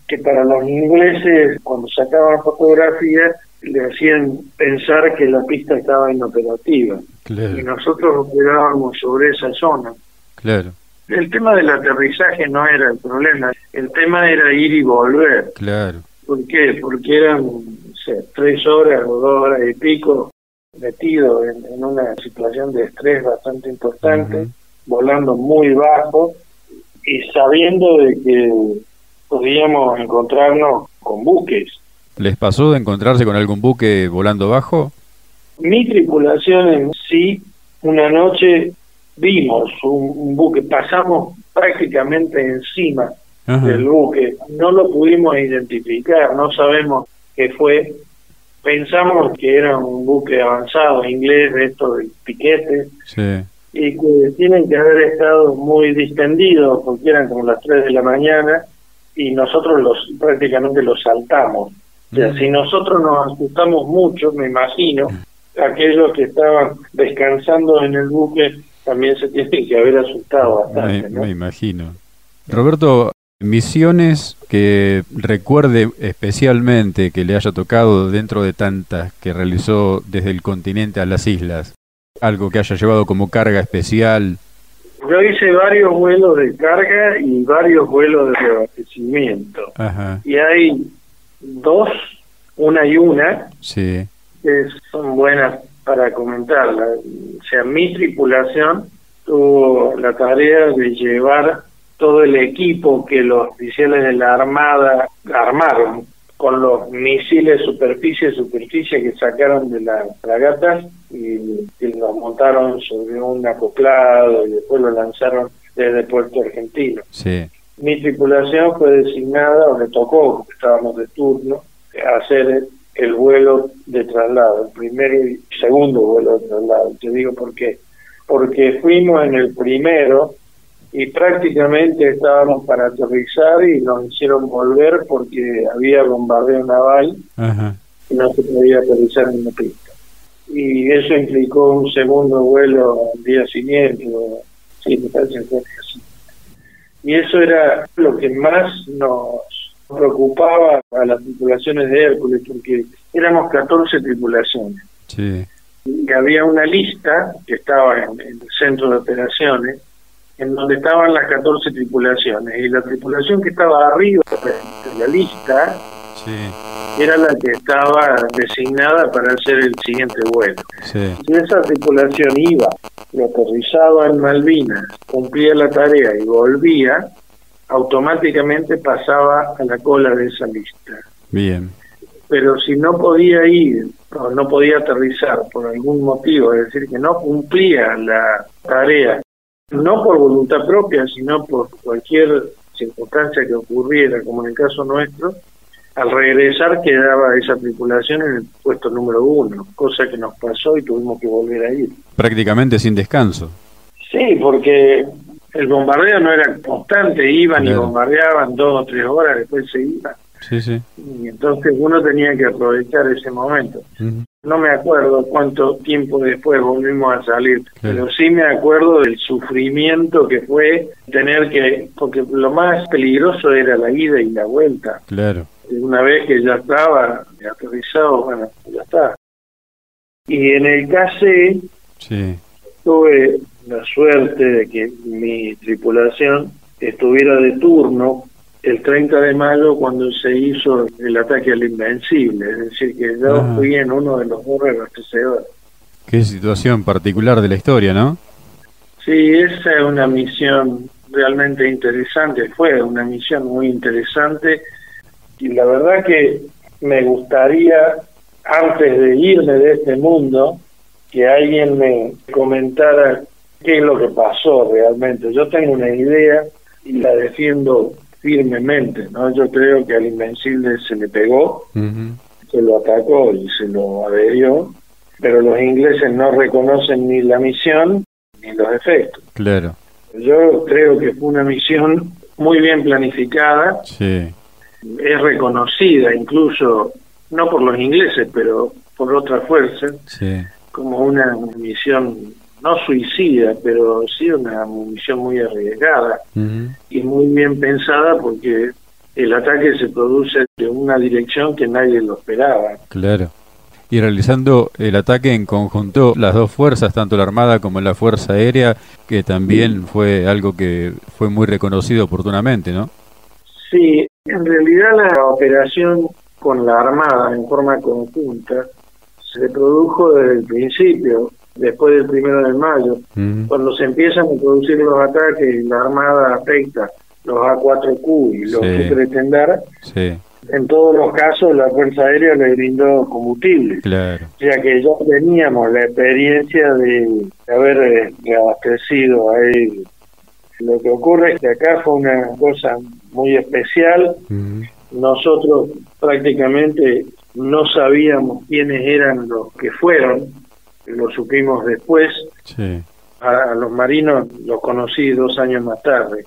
que para los ingleses, cuando sacaban fotografías, le hacían pensar que la pista estaba inoperativa. Y nosotros operábamos sobre esa zona. Claro. El tema del aterrizaje no era el problema, el tema era ir y volver. Claro. ¿Por qué? Porque eran tres horas o dos horas y pico metido en, una situación de estrés bastante importante, volando muy bajo y sabiendo de que podíamos encontrarnos con buques. ¿Les pasó de encontrarse con algún buque volando bajo? Mi tripulación en sí, una noche vimos un, buque, pasamos prácticamente encima del buque, no lo pudimos identificar, no sabemos qué fue, pensamos que era un buque avanzado inglés de estos de piquete y que tienen que haber estado muy distendidos porque eran como las 3 de la mañana y nosotros los prácticamente los saltamos. O sea, mm. si nosotros nos asustamos mucho, me imagino, aquellos que estaban descansando en el buque también se tienen que haber asustado bastante. Me, me imagino. Roberto, misiones que recuerde especialmente que le haya tocado dentro de tantas que realizó desde el continente a las islas, algo que haya llevado como carga especial. Yo hice varios vuelos de carga y varios vuelos de abastecimiento. Y hay dos, una y una, sí. que son buenas para comentarla. O sea, mi tripulación tuvo la tarea de llevar todo el equipo que los oficiales de la Armada armaron con los misiles superficie-superficie que sacaron de las fragatas y, y los montaron sobre un acoplado y después lo lanzaron desde Puerto Argentino. Sí. Mi tripulación fue designada, o le tocó, porque estábamos de turno, hacer el vuelo de traslado, el primer y segundo vuelo de traslado. Te digo por qué. Porque fuimos en el primero y prácticamente estábamos para aterrizar y nos hicieron volver porque había bombardeo naval y no se podía aterrizar en la pista. Y eso implicó un segundo vuelo al día siguiente, sí, me parece que así. Y eso era lo que más nos preocupaba a las tripulaciones de Hércules, porque éramos 14 tripulaciones. Sí. Y había una lista que estaba en, el centro de operaciones, en donde estaban las 14 tripulaciones. Y la tripulación que estaba arriba de la lista era la que estaba designada para hacer el siguiente vuelo. Si esa tripulación iba y aterrizaba en Malvinas, cumplía la tarea y volvía, automáticamente pasaba a la cola de esa lista. Bien. Pero si no podía ir o no podía aterrizar por algún motivo, es decir, que no cumplía la tarea, no por voluntad propia, sino por cualquier circunstancia que ocurriera, como en el caso nuestro, al regresar quedaba esa tripulación en el puesto número uno, cosa que nos pasó y tuvimos que volver a ir. Prácticamente sin descanso. Sí, porque el bombardeo no era constante, iban y bombardeaban dos o tres horas, después se iban. Sí, sí. Y entonces uno tenía que aprovechar ese momento. No me acuerdo cuánto tiempo después volvimos a salir, pero sí me acuerdo del sufrimiento que fue tener que, porque lo más peligroso era la ida y la vuelta. Claro. Una vez que ya estaba aterrizado, bueno, ya está. Y en el KC sí. tuve la suerte de que mi tripulación estuviera de turno el 30 de mayo cuando se hizo el ataque al Invencible, es decir, que yo ah. fui en uno de los dos reabastecedores. Qué situación particular de la historia, ¿no? Sí, esa es una misión realmente interesante, fue una misión muy interesante y la verdad que me gustaría, antes de irme de este mundo, que alguien me comentara qué es lo que pasó realmente. Yo tengo una idea y la defiendo firmemente, ¿no? Yo creo que al Invencible se le pegó, se lo atacó y se lo adherió, pero los ingleses no reconocen ni la misión ni los efectos. Claro. Yo creo que fue una misión muy bien planificada. Sí. Es reconocida incluso, no por los ingleses, pero por otras fuerzas, sí. como una misión no suicida, pero sí una misión muy arriesgada y muy bien pensada porque el ataque se produce de una dirección que nadie lo esperaba. Claro. Y realizando el ataque en conjunto, las dos fuerzas, tanto la Armada como la Fuerza Aérea, que también fue algo que fue muy reconocido oportunamente, ¿no? Sí, en realidad la operación con la Armada en forma conjunta se produjo desde el principio después del primero de mayo, cuando se empiezan a producir los ataques y la Armada afecta los A4Q y los Sí. Sí, en todos los casos la Fuerza Aérea le brindó combustible, claro. ya que ya teníamos la experiencia de haber eh, reabastecido a él. Lo que ocurre es que acá fue una cosa muy especial, nosotros prácticamente no sabíamos quiénes eran los que fueron, lo supimos después, Sí. a, a los marinos los conocí dos años más tarde.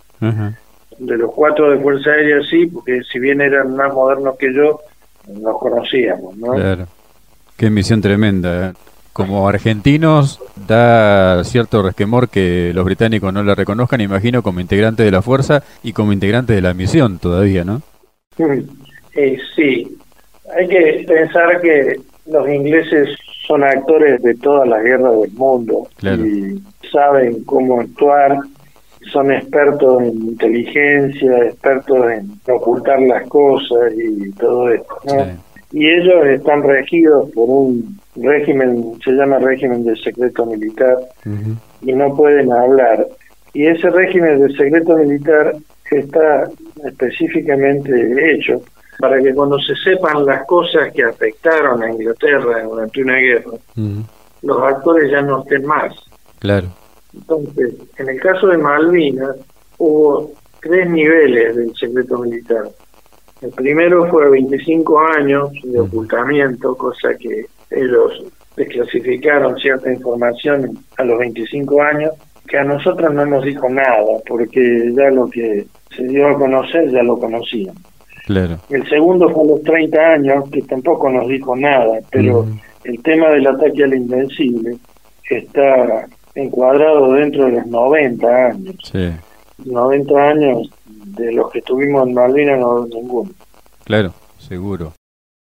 De los cuatro de Fuerza Aérea sí, porque si bien eran más modernos que yo, nos conocíamos, ¿no? Claro. Qué misión tremenda. ¿eh? Como argentinos da cierto resquemor que los británicos no la reconozcan, imagino, como integrante de la fuerza y como integrante de la misión todavía, ¿no? Eh, sí, hay que pensar que los ingleses son actores de todas las guerras del mundo Claro. y saben cómo actuar, son expertos en inteligencia, expertos en ocultar las cosas y todo esto. ¿no? Sí. Y ellos están regidos por un régimen, se llama régimen de secreto militar, y no pueden hablar. Y ese régimen de secreto militar está específicamente hecho para que cuando se sepan las cosas que afectaron a Inglaterra durante una guerra, los actores ya no estén más. Claro. Entonces, en el caso de Malvinas, hubo tres niveles del secreto militar. El primero fue 25 años de ocultamiento, cosa que ellos desclasificaron cierta información a los 25 años, que a nosotros no nos dijo nada, porque ya lo que se dio a conocer ya lo conocían. Claro. El segundo fue a los 30 años, que tampoco nos dijo nada, pero el tema del ataque al Invencible está encuadrado dentro de los 90 años. Sí. 90 años de los que tuvimos en Malvinas no hubo ninguno. Claro, seguro.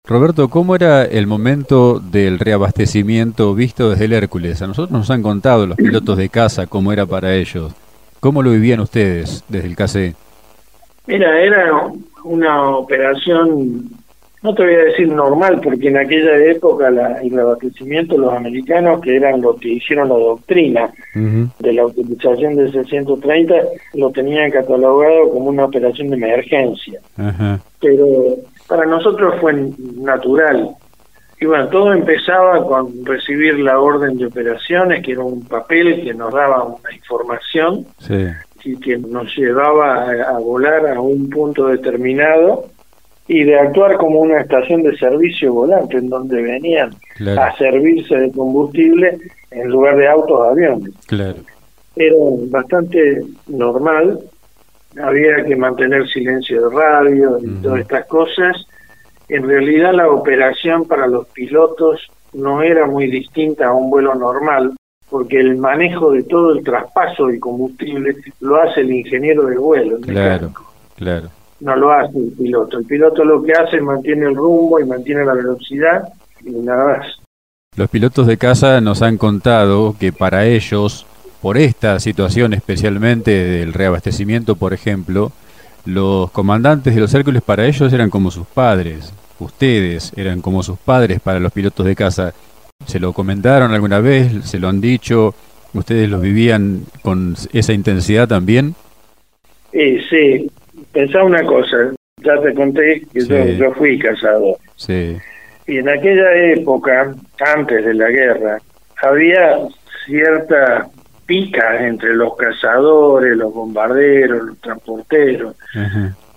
Roberto, ¿cómo era el momento del reabastecimiento visto desde el Hércules? A nosotros nos han contado los pilotos de casa cómo era para ellos. ¿Cómo lo vivían ustedes desde el KC? Mira, era una operación, no te voy a decir normal, porque en aquella época la, el abastecimiento los americanos, que eran los que hicieron la doctrina de la utilización del 630, lo tenían catalogado como una operación de emergencia. Pero para nosotros fue natural. Y bueno, todo empezaba con recibir la orden de operaciones, que era un papel que nos daba una información Sí. Y que nos llevaba a, a volar a un punto determinado y de actuar como una estación de servicio volante en donde venían Claro. a servirse de combustible en lugar de autos o aviones. Claro. Era bastante normal, había que mantener silencio de radio y todas estas cosas. En realidad la operación para los pilotos no era muy distinta a un vuelo normal, porque el manejo de todo el traspaso del combustible lo hace el ingeniero del vuelo, el Claro. mecánico. Claro. no lo hace el piloto. El piloto lo que hace es mantiene el rumbo y mantiene la velocidad y nada más. Los pilotos de casa nos han contado que para ellos, por esta situación especialmente del reabastecimiento, por ejemplo, los comandantes de los Hércules para ellos eran como sus padres. Ustedes eran como sus padres para los pilotos de casa. ¿Se lo comentaron alguna vez? ¿Se lo han dicho? ¿Ustedes lo vivían con esa intensidad también? Y sí, pensá una cosa, ya te conté que yo, Sí. yo fui cazador. Sí. Y en aquella época, antes de la guerra, había cierta pica entre los cazadores, los bombarderos, los transporteros.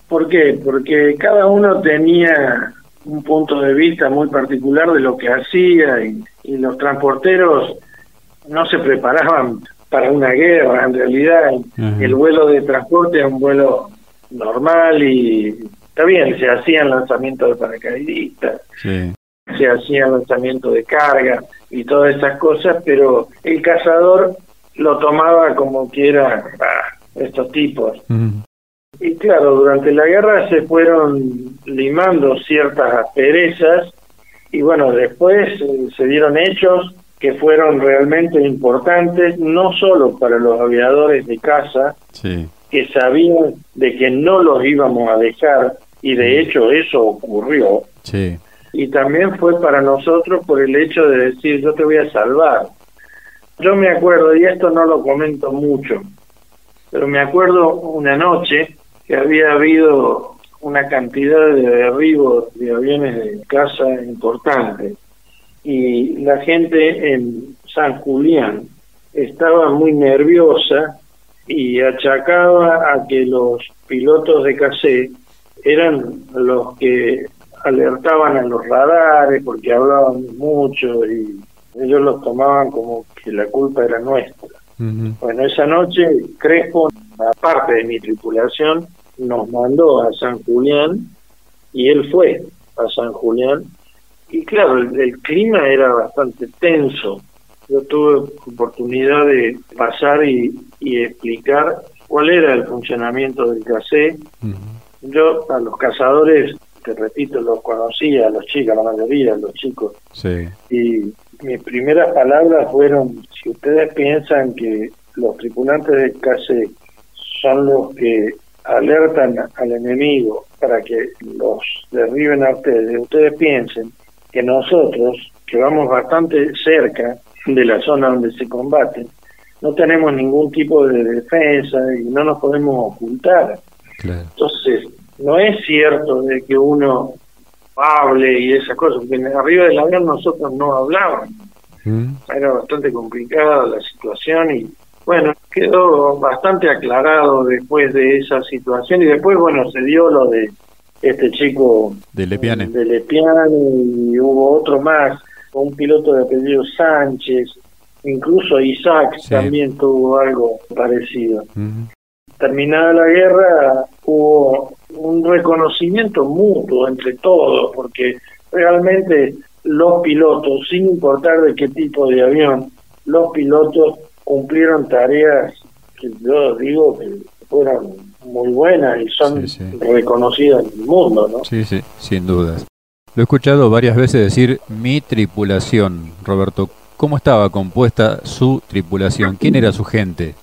¿Por qué? Porque cada uno tenía un punto de vista muy particular de lo que hacía y, y los transporteros no se preparaban para una guerra. En realidad, el vuelo de transporte es un vuelo normal y está bien, se hacían lanzamientos de paracaidistas, Sí. se hacían lanzamientos de carga y todas esas cosas, pero el cazador lo tomaba como que era ah, estos tipos. Y claro, durante la guerra se fueron limando ciertas asperezas y bueno, después eh, se dieron hechos que fueron realmente importantes, no solo para los aviadores de casa, Sí. que sabían de que no los íbamos a dejar y de hecho eso ocurrió, Sí. y también fue para nosotros por el hecho de decir yo te voy a salvar. Yo me acuerdo, y esto no lo comento mucho, pero me acuerdo una noche que había habido una cantidad de derribos de aviones de caza importante y la gente en San Julián estaba muy nerviosa y achacaba a que los pilotos de casé eran los que alertaban a los radares porque hablaban mucho y ellos los tomaban como que la culpa era nuestra. Bueno, esa noche Crespo, aparte de mi tripulación, nos mandó a San Julián y él fue a San Julián y claro, el, clima era bastante tenso. Yo tuve oportunidad de pasar y, explicar cuál era el funcionamiento del casé. Yo a los cazadores, te repito, los conocía, a los chicos, la mayoría, los chicos. Sí. Y mis primeras palabras fueron, si ustedes piensan que los tripulantes del casé son los que alertan al enemigo para que los derriben a ustedes, ustedes piensen que nosotros, que vamos bastante cerca de la zona donde se combaten, no tenemos ningún tipo de defensa y no nos podemos ocultar. Entonces, no es cierto de que uno hable y esas cosas, porque arriba del avión nosotros no hablábamos. Mm. Era bastante complicada la situación y bueno, quedó bastante aclarado después de esa situación y después, bueno, se dio lo de este chico de Lepiane. De Lepiane y hubo otro más, un piloto de apellido Sánchez, incluso Isaac también tuvo algo parecido. Terminada la guerra hubo un reconocimiento mutuo entre todos, porque realmente los pilotos, sin importar de qué tipo de avión, los pilotos cumplieron tareas que yo digo que fueron muy buenas y son reconocidas en el mundo, ¿no? Sí, sí, sin dudas. Lo he escuchado varias veces decir mi tripulación, Roberto. ¿Cómo estaba compuesta su tripulación? ¿Quién era su gente?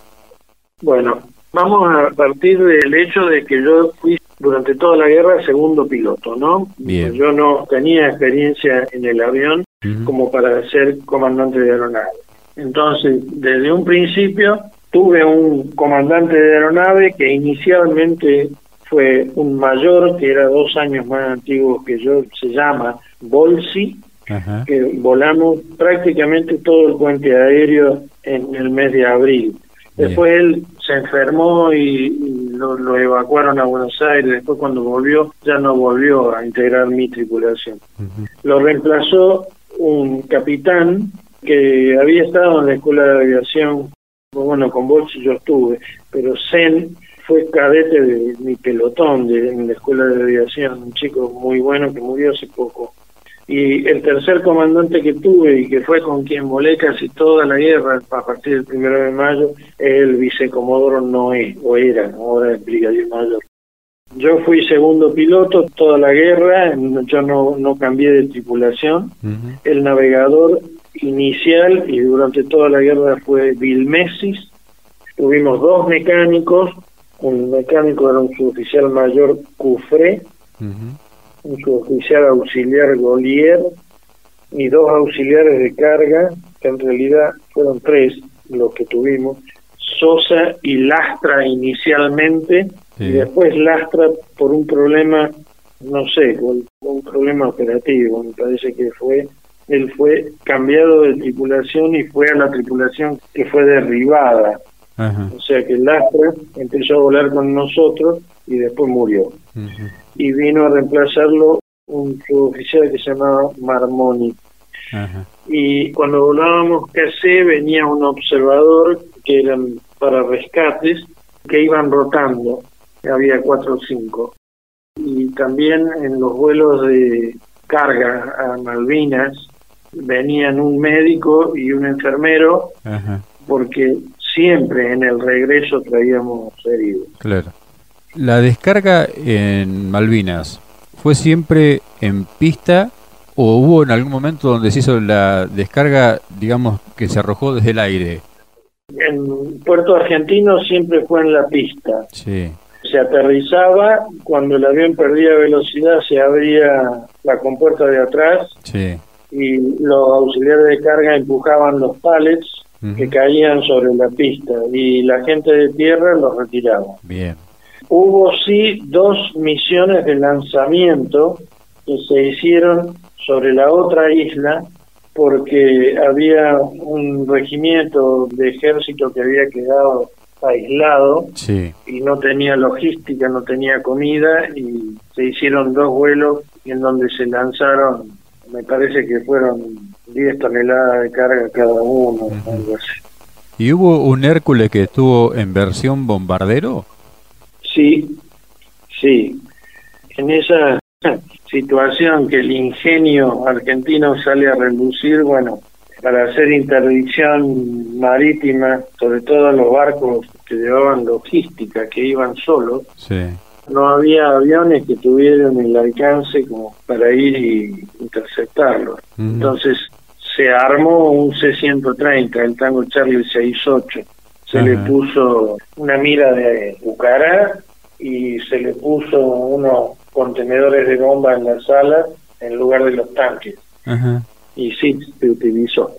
Bueno, vamos a partir del hecho de que yo fui durante toda la guerra segundo piloto, ¿no? Bien. Yo no tenía experiencia en el avión como para ser comandante de aeronave. Entonces, desde un principio tuve un comandante de aeronave que inicialmente fue un mayor que era dos años más antiguo que yo, se llama Bolsi, que volamos prácticamente todo el puente aéreo en el mes de abril. Después él se enfermó y, lo, evacuaron a Buenos Aires. Después cuando volvió ya no volvió a integrar mi tripulación. Lo reemplazó un capitán que había estado en la escuela de aviación bueno, con Bolsi yo estuve, pero Zen fue cadete de mi pelotón de, en la escuela de aviación, un chico muy bueno que murió hace poco. Y el tercer comandante que tuve y que fue con quien volé casi toda la guerra a partir del primero de mayo es el vicecomodoro Noé, o era, ahora es brigadier mayor. Yo fui segundo piloto toda la guerra, yo no, no cambié de tripulación. El navegador inicial y durante toda la guerra fue Vilmesis. Tuvimos dos mecánicos, un mecánico era un suboficial mayor Cufré, un suboficial auxiliar Golier y dos auxiliares de carga, que en realidad fueron tres los que tuvimos, Sosa y Lastra inicialmente, y después Lastra por un problema, no sé, un problema operativo, me parece que fue él fue cambiado de tripulación y fue a la tripulación que fue derribada. O sea que el Lastra empezó a volar con nosotros y después murió. Y vino a reemplazarlo un suboficial que se llamaba Marmoni. Y cuando volábamos KC venía un observador que eran para rescates que iban rotando. Había cuatro o cinco. Y también en los vuelos de carga a Malvinas venían un médico y un enfermero, porque siempre en el regreso traíamos heridos. Claro. La descarga en Malvinas, ¿fue siempre en pista o hubo en algún momento donde se hizo la descarga, digamos, que se arrojó desde el aire? En Puerto Argentino siempre fue en la pista. Sí. Se aterrizaba, cuando el avión perdía velocidad se abría la compuerta de atrás. Sí y los auxiliares de carga empujaban los palets que caían sobre la pista y la gente de tierra los retiraba. Bien. Hubo sí dos misiones de lanzamiento que se hicieron sobre la otra isla porque había un regimiento de ejército que había quedado aislado y no tenía logística, no tenía comida y se hicieron dos vuelos en donde se lanzaron, me parece que fueron 10 toneladas de carga cada uno, algo así. ¿Y hubo un Hércules que estuvo en versión bombardero? Sí, sí. En esa situación que el ingenio argentino sale a relucir, bueno, para hacer interdicción marítima, sobre todo los barcos que llevaban logística, que iban solos, no había aviones que tuvieran el alcance como para ir y interceptarlos. Entonces se armó un C-130, el Tango Charlie 68. Se le puso una mira de Bucará y se le puso unos contenedores de bomba en la sala en lugar de los tanques. Y sí, se utilizó.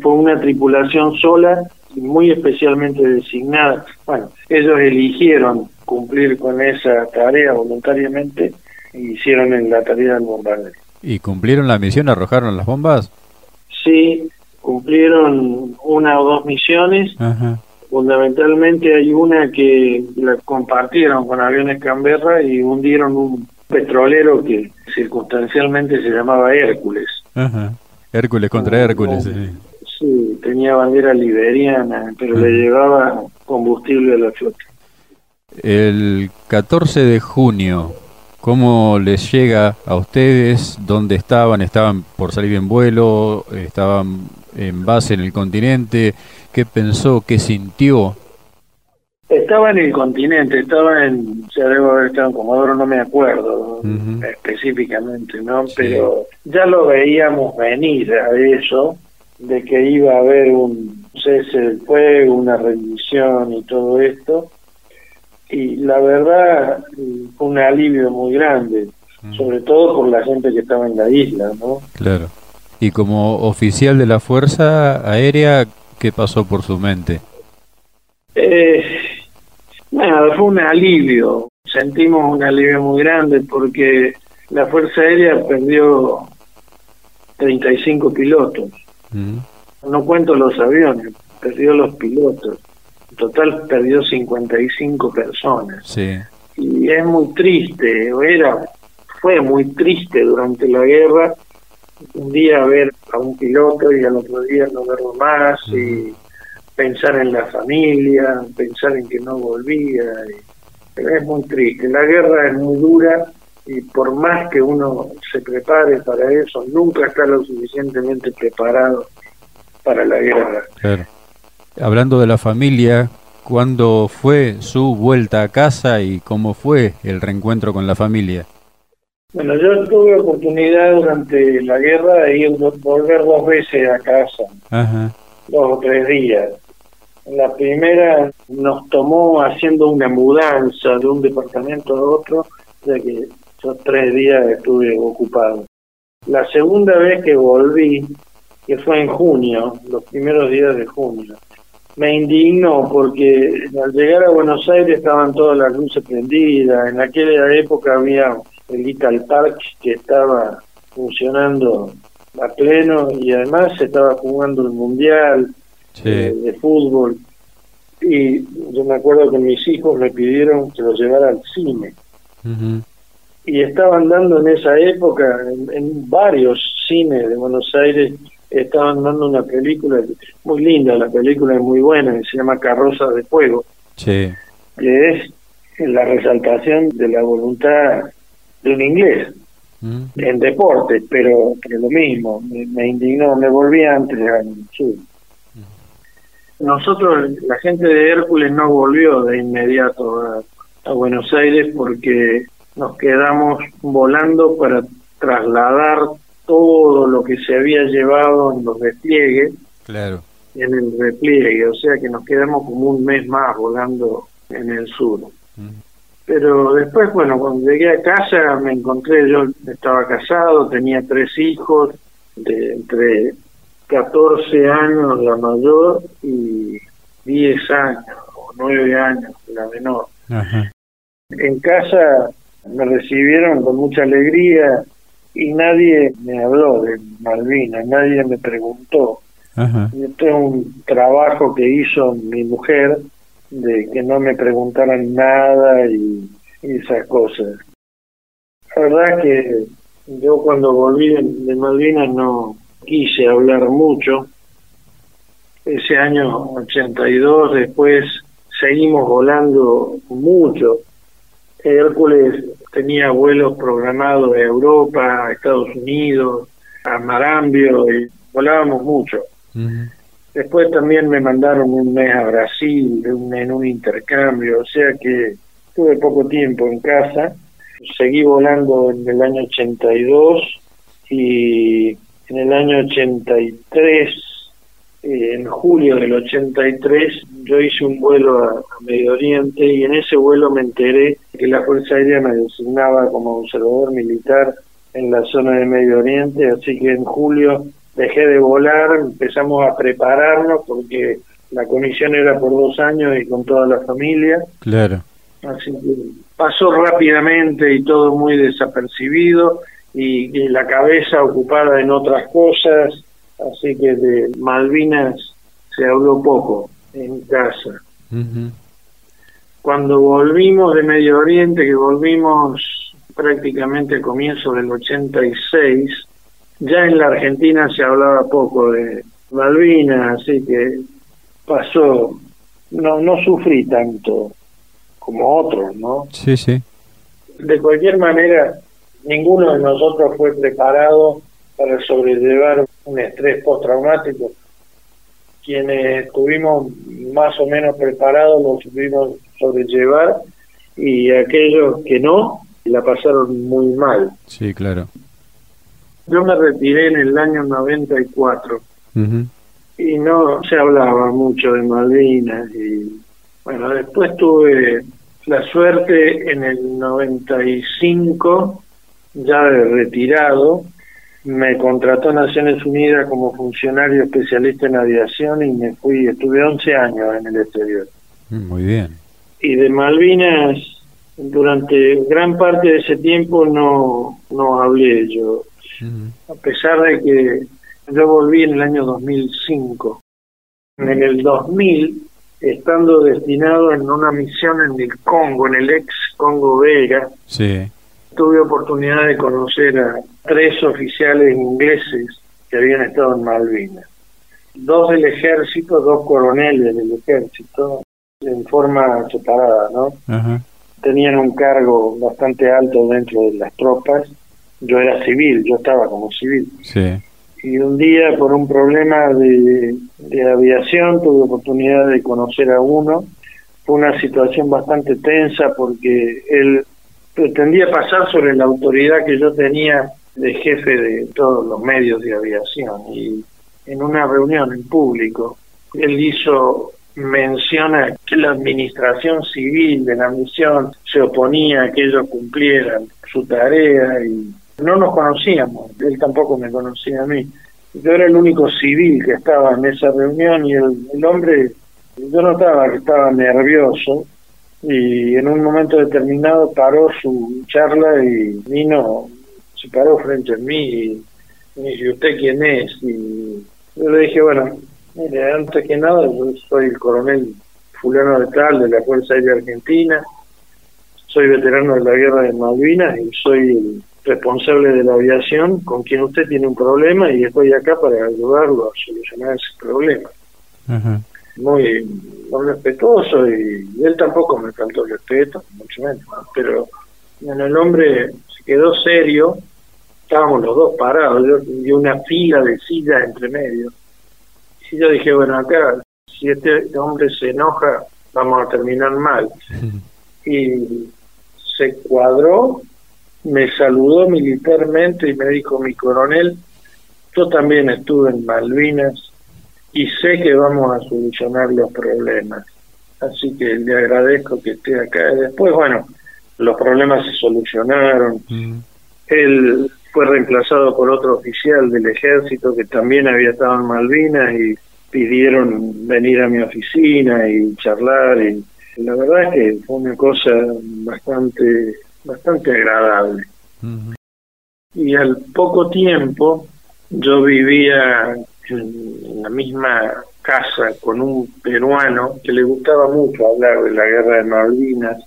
Fue una tripulación sola y muy especialmente designada. Bueno, ellos eligieron cumplir con esa tarea voluntariamente hicieron en la tarea del bombardeo. ¿Y cumplieron la misión? ¿Arrojaron las bombas? Sí, cumplieron una o dos misiones. Fundamentalmente hay una que la compartieron con aviones Canberra y hundieron un petrolero que circunstancialmente se llamaba Hércules. Hércules contra Hércules. Sí. tenía bandera liberiana, pero le llevaba combustible a la flota. El 14 de junio, ¿cómo les llega a ustedes? ¿Dónde estaban? ¿Estaban por salir en vuelo? ¿Estaban en base en el continente? ¿Qué pensó? ¿Qué sintió? Estaba en el continente, estaba en, ya debo haber estado en Comodoro, no me acuerdo específicamente, ¿no? Pero ya lo veíamos venir a eso, de que iba a haber un cese del fuego, una rendición y todo esto. Y la verdad, fue un alivio muy grande, sobre todo por la gente que estaba en la isla, ¿no? Claro. Y como oficial de la Fuerza Aérea, ¿qué pasó por su mente? Eh, nada, fue un alivio. Sentimos un alivio muy grande porque la Fuerza Aérea perdió 35 pilotos. No cuento los aviones, perdió los pilotos. En total perdió 55 personas. Sí. Y es muy triste, era, fue muy triste durante la guerra un día ver a un piloto y al otro día no verlo más y pensar en la familia, pensar en que no volvía. pero es muy triste. La guerra es muy dura y por más que uno se prepare para eso, nunca está lo suficientemente preparado para la guerra. Hablando de la familia, ¿cuándo fue su vuelta a casa y cómo fue el reencuentro con la familia? Bueno, yo tuve oportunidad durante la guerra de ir volver dos veces a casa, dos o tres días. La primera nos tomó haciendo una mudanza de un departamento a otro, ya que esos tres días estuve ocupado. La segunda vez que volví, que fue en junio, los primeros días de junio, me indignó porque al llegar a Buenos Aires estaban todas las luces prendidas, en aquella época había el Ital Park que estaba funcionando a pleno y además se estaba jugando el mundial eh, de fútbol. Y yo me acuerdo que mis hijos me pidieron que lo llevara al cine. Y estaban dando en esa época en, varios cines de Buenos Aires estaban dando una película muy linda la película es muy buena se llama Carroza de Fuego que es la resaltación de la voluntad de un inglés mm. en deporte, pero, lo mismo, me, indignó, me volví antes de. Mm. Nosotros, la gente de Hércules no volvió de inmediato a, Buenos Aires porque nos quedamos volando para trasladar todo lo que se había llevado en los despliegues claro. en el repliegue, o sea que nos quedamos como un mes más volando en el sur. Mm. Pero después, bueno, cuando llegué a casa me encontré, yo estaba casado, tenía tres hijos, de entre 14 años la mayor y 10 años o 9 años la menor. En casa me recibieron con mucha alegría y nadie me habló de Malvinas, nadie me preguntó. Esto es un trabajo que hizo mi mujer de que no me preguntaran nada y, esas cosas. La verdad que yo cuando volví de, Malvinas no quise hablar mucho. Ese año 82 después seguimos volando mucho. Hércules tenía vuelos programados de Europa, a Estados Unidos, a Marambio y volábamos mucho. Después también me mandaron un mes a Brasil en un intercambio, o sea que tuve poco tiempo en casa. Seguí volando en el año 82 y en el año 83, eh, en julio del 83, yo hice un vuelo a, Medio Oriente y en ese vuelo me enteré que la Fuerza Aérea me designaba como observador militar en la zona de Medio Oriente, así que en julio dejé de volar, empezamos a prepararnos porque la comisión era por dos años y con toda la familia. Claro. Así que pasó rápidamente y todo muy desapercibido y, la cabeza ocupada en otras cosas, así que de Malvinas se habló poco en casa. Cuando volvimos de Medio Oriente, que volvimos prácticamente al comienzo del 86, ya en la Argentina se hablaba poco de Malvinas, así que pasó, no, no sufrí tanto como otros, ¿no? Sí, sí. De cualquier manera, ninguno de nosotros fue preparado para sobrellevar un estrés postraumático. Quienes estuvimos más o menos preparados lo supimos sobrellevar y aquellos que no la pasaron muy mal. Sí, claro. Yo me retiré en el año 94 y no se hablaba mucho de Malvinas y bueno, después tuve la suerte en el 95, ya retirado, me contrató Naciones Unidas como funcionario especialista en aviación y me fui, estuve 11 años en el exterior. Mm, muy bien. Y de Malvinas, durante gran parte de ese tiempo no, no hablé yo a pesar de que yo volví en el año 2005. En el 2000, estando destinado en una misión en el Congo, en el ex Congo Vega, tuve oportunidad de conocer a tres oficiales ingleses que habían estado en Malvinas. Dos del ejército, dos coroneles del ejército, en forma separada, ¿no? Tenían un cargo bastante alto dentro de las tropas yo era civil, yo estaba como civil. Y un día, por un problema de, aviación, tuve oportunidad de conocer a uno. Fue una situación bastante tensa porque él pretendía pasar sobre la autoridad que yo tenía de jefe de todos los medios de aviación. Y en una reunión en público, él hizo mención a que la administración civil de la misión se oponía a que ellos cumplieran su tarea y no nos conocíamos, él tampoco me conocía a mí. Yo era el único civil que estaba en esa reunión y el, hombre, yo notaba que estaba nervioso y en un momento determinado paró su charla y vino, se paró frente a mí y me dice, ¿usted quién es? Y yo le dije, bueno, mire, antes que nada, yo soy el coronel fulano de tal de la Fuerza Aérea Argentina, soy veterano de la Guerra de Malvinas y soy el responsable de la aviación con quien usted tiene un problema y estoy acá para ayudarlo a solucionar ese problema. Muy, respetuoso y, él tampoco me faltó respeto, mucho menos, pero en el hombre se quedó serio, estábamos los dos parados, y una fila de sillas entre medio. Y yo dije, bueno, acá, si este hombre se enoja, vamos a terminar mal. Y se cuadró me saludó militarmente y me dijo, mi coronel, yo también estuve en Malvinas y sé que vamos a solucionar los problemas. Así que le agradezco que esté acá. Después, bueno, los problemas se solucionaron. Mm. Él fue reemplazado por otro oficial del ejército que también había estado en Malvinas y pidieron venir a mi oficina y charlar y La verdad es que fue una cosa bastante, bastante agradable. Y al poco tiempo yo vivía en la misma casa con un peruano que le gustaba mucho hablar de la guerra de Malvinas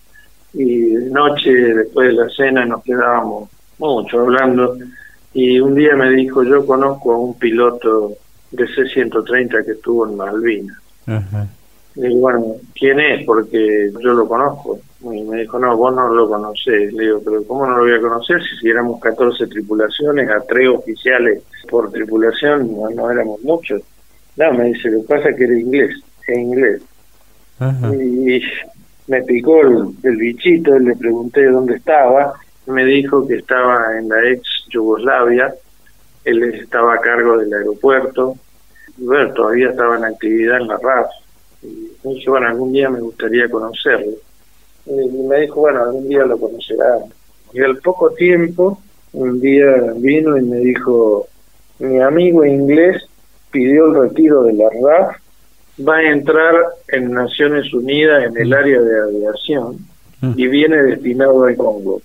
y de noche después de la cena nos quedábamos mucho hablando y un día me dijo yo conozco a un piloto de C-130 que estuvo en Malvinas. Y bueno, ¿quién es? Porque yo lo conozco. Y me dijo, no, vos no lo conocés. Le digo, pero ¿cómo no lo voy a conocer si, éramos 14 tripulaciones, a tres oficiales por tripulación, no, éramos muchos? No, me dice, lo que pasa es que era inglés, es inglés. Y me picó el, bichito, le pregunté dónde estaba, me dijo que estaba en la ex Yugoslavia, él estaba a cargo del aeropuerto, y bueno, todavía estaba en actividad en la RAF. Y me dije, bueno, algún día me gustaría conocerlo. Y me dijo, bueno, algún día lo conocerá. Y al poco tiempo, un día vino y me dijo, mi amigo inglés pidió el retiro de la RAF, va a entrar en Naciones Unidas en el área de aviación mm. y viene destinado al Congo.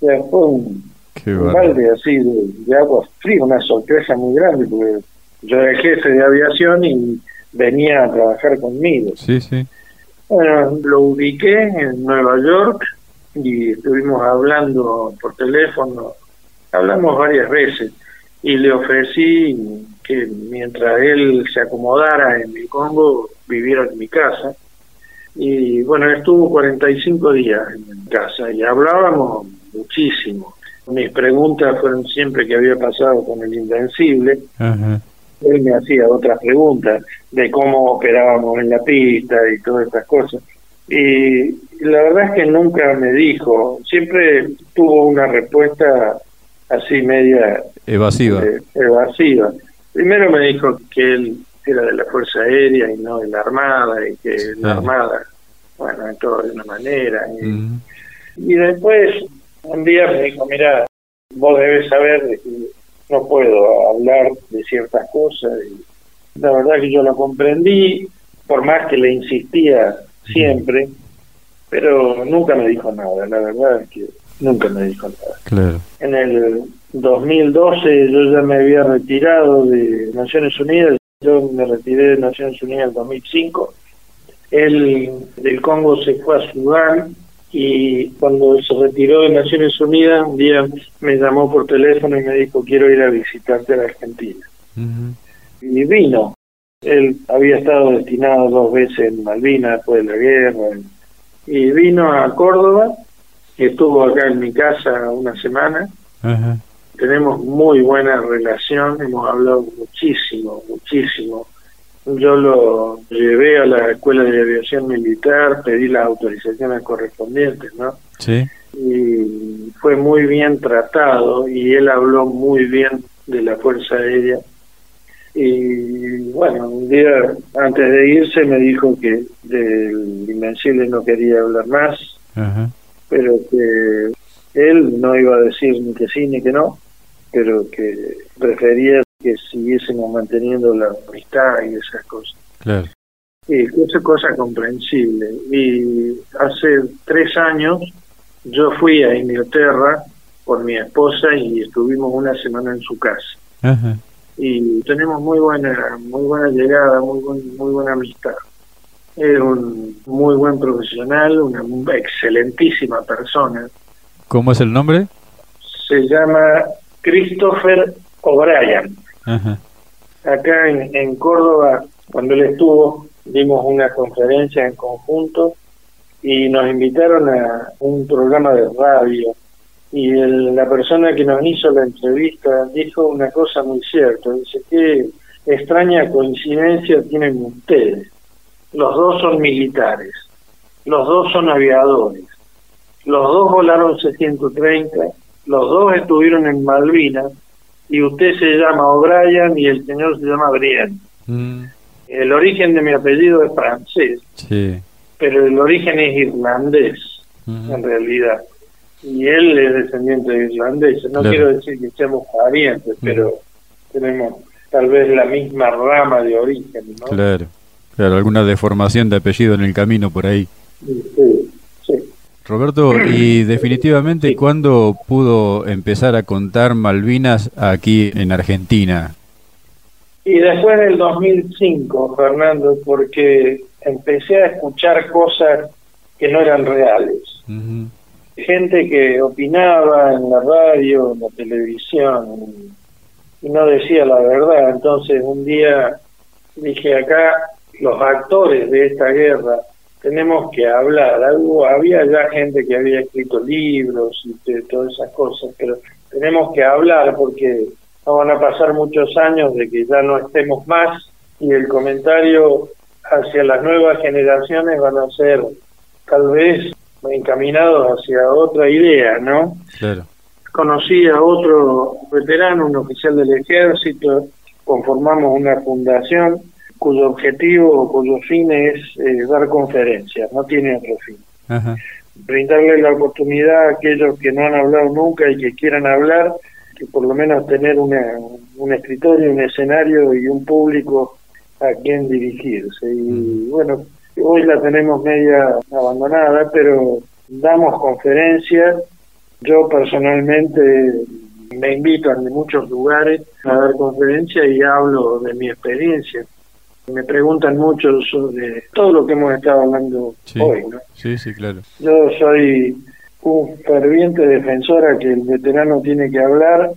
O sea, fue un, balde así de, agua fría, una sorpresa muy grande, porque yo era jefe de aviación y venía a trabajar conmigo. Sí, sí. Bueno, lo ubiqué en Nueva York y estuvimos hablando por teléfono, hablamos varias veces y le ofrecí que mientras él se acomodara en el Congo, viviera en mi casa. Y bueno, estuvo 45 días en mi casa y hablábamos muchísimo. Mis preguntas fueron siempre que había pasado con el Invencible. Él me hacía otras preguntas de cómo operábamos en la pista y todas estas cosas. Y la verdad es que nunca me dijo, siempre tuvo una respuesta así media evasiva. Eh, evasiva. Primero me dijo que él era de la Fuerza Aérea y no de la Armada y que la Armada, bueno, en todo de una manera. Y, después un día me dijo, mira, vos debes saber que no puedo hablar de ciertas cosas. Y la verdad que yo lo comprendí, por más que le insistía siempre, pero nunca me dijo nada, la verdad es que nunca me dijo nada. Claro. En el 2012 yo ya me había retirado de Naciones Unidas, yo me retiré de Naciones Unidas en 2005. Él del Congo se fue a Sudán y cuando se retiró de Naciones Unidas un día me llamó por teléfono y me dijo quiero ir a visitarte a la Argentina. Y vino. Él había estado destinado dos veces en Malvinas después de la guerra y vino a Córdoba estuvo acá en mi casa una semana tenemos muy buena relación, hemos hablado muchísimo, muchísimo. Yo lo llevé a la Escuela de Aviación Militar, pedí las autorizaciones correspondientes, ¿no? Sí. Y fue muy bien tratado y él habló muy bien de la Fuerza Aérea. Y bueno, un día antes de irse me dijo que del Invencible no quería hablar más, pero que él no iba a decir ni que sí ni que no, pero que prefería que siguiésemos manteniendo la amistad y esas cosas. Claro. Y esa cosa comprensible. Y hace tres años yo fui a Inglaterra con mi esposa y estuvimos una semana en su casa. Y tenemos muy buena, muy buena llegada, muy, muy buena amistad. Es un muy buen profesional, una excelentísima persona. ¿Cómo es el nombre? Se llama Christopher O'Brien. Acá en, Córdoba, cuando él estuvo, dimos una conferencia en conjunto y nos invitaron a un programa de radio. Y la persona que nos hizo la entrevista dijo una cosa muy cierta. Dice, que extraña coincidencia tienen ustedes. Los dos son militares, los dos son aviadores, los dos volaron C-130 los dos estuvieron en Malvinas y usted se llama O'Brien y el señor se llama Brian. Mm. El origen de mi apellido es francés, pero el origen es irlandés, en realidad. Y él es descendiente de irlandeses. No quiero decir que seamos parientes, pero tenemos tal vez la misma rama de origen, ¿no? Claro. Claro, alguna deformación de apellido en el camino por ahí. Sí, sí. Roberto, y definitivamente, ¿cuándo pudo empezar a contar Malvinas aquí en Argentina? Y después del 2005, Fernando, porque empecé a escuchar cosas que no eran reales. Gente que opinaba en la radio, en la televisión, y no decía la verdad. Entonces un día dije acá, los actores de esta guerra, tenemos que hablar. Algo, había ya gente que había escrito libros y todas esas cosas, pero tenemos que hablar porque no van a pasar muchos años de que ya no estemos más y el comentario hacia las nuevas generaciones van a ser tal vez encaminados hacia otra idea, ¿no? Claro. Conocí a otro veterano, un oficial del ejército, conformamos una fundación cuyo objetivo o cuyo fin es eh, dar conferencias, no tiene otro fin. Brindarle la oportunidad a aquellos que no han hablado nunca y que quieran hablar, que por lo menos tener una, un escritorio, un escenario y un público a quien dirigirse. Y bueno, hoy la tenemos media abandonada, pero damos conferencias. Yo personalmente me invito a muchos lugares a dar conferencias y hablo de mi experiencia. Me preguntan mucho sobre todo lo que hemos estado hablando hoy. ¿no? Sí, sí, claro. Yo soy un ferviente defensor a que el veterano tiene que hablar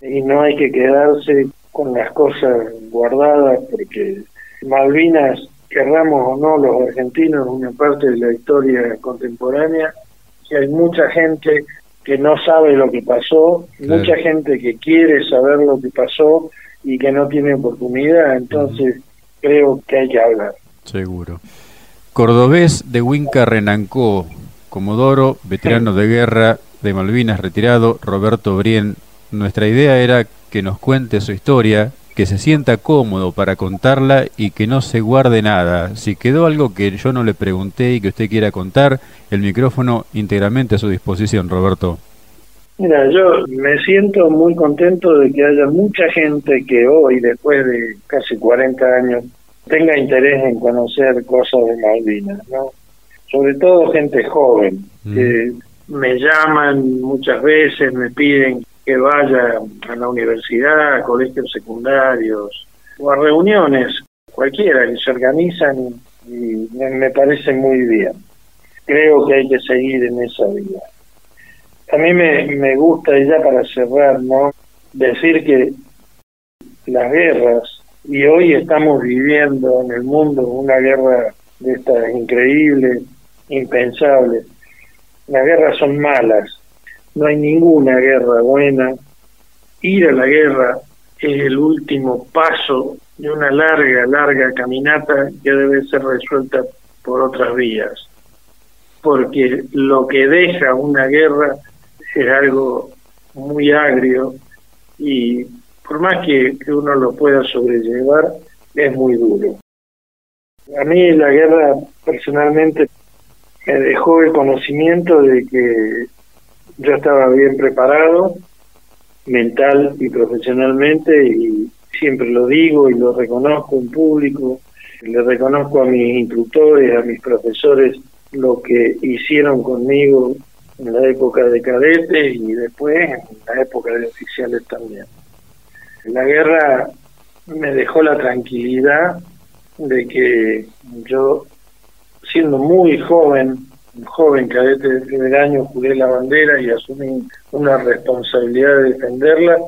y no hay que quedarse con las cosas guardadas porque Malvinas, querramos o no los argentinos, una parte de la historia contemporánea, que hay mucha gente que no sabe lo que pasó, mucha gente que quiere saber lo que pasó y que no tiene oportunidad, entonces creo que hay que hablar. Seguro. Cordobés de Huinca Renancó, Comodoro, veterano de guerra de Malvinas retirado, Roberto Brien. Nuestra idea era que nos cuente su historia, que se sienta cómodo para contarla y que no se guarde nada. Si quedó algo que yo no le pregunté y que usted quiera contar, el micrófono íntegramente a su disposición, Roberto. Mira, yo me siento muy contento de que haya mucha gente que hoy, después de casi 40 años, tenga interés en conocer cosas de Malvinas, ¿no? Sobre todo gente joven, mm. que me llaman muchas veces, me piden que vaya a la universidad, a colegios secundarios o a reuniones, cualquiera, que se organizan y, me parece muy bien. Creo que hay que seguir en esa vía. A mí me, me gusta, y ya para cerrar, ¿no? decir que las guerras, y hoy estamos viviendo en el mundo una guerra de estas increíbles, impensables, las guerras son malas, no hay ninguna guerra buena. Ir a la guerra es el último paso de una larga, larga caminata que debe ser resuelta por otras vías. Porque lo que deja una guerra es algo muy agrio y por más que, uno lo pueda sobrellevar, es muy duro. A mí la guerra personalmente me dejó el conocimiento de que yo estaba bien preparado mental y profesionalmente y siempre lo digo y lo reconozco en público, le reconozco a mis instructores, a mis profesores lo que hicieron conmigo en la época de cadetes y después en la época de oficiales también. La guerra me dejó la tranquilidad de que yo, siendo muy joven, un joven cadete de primer año, juré la bandera y asumí una responsabilidad de defenderla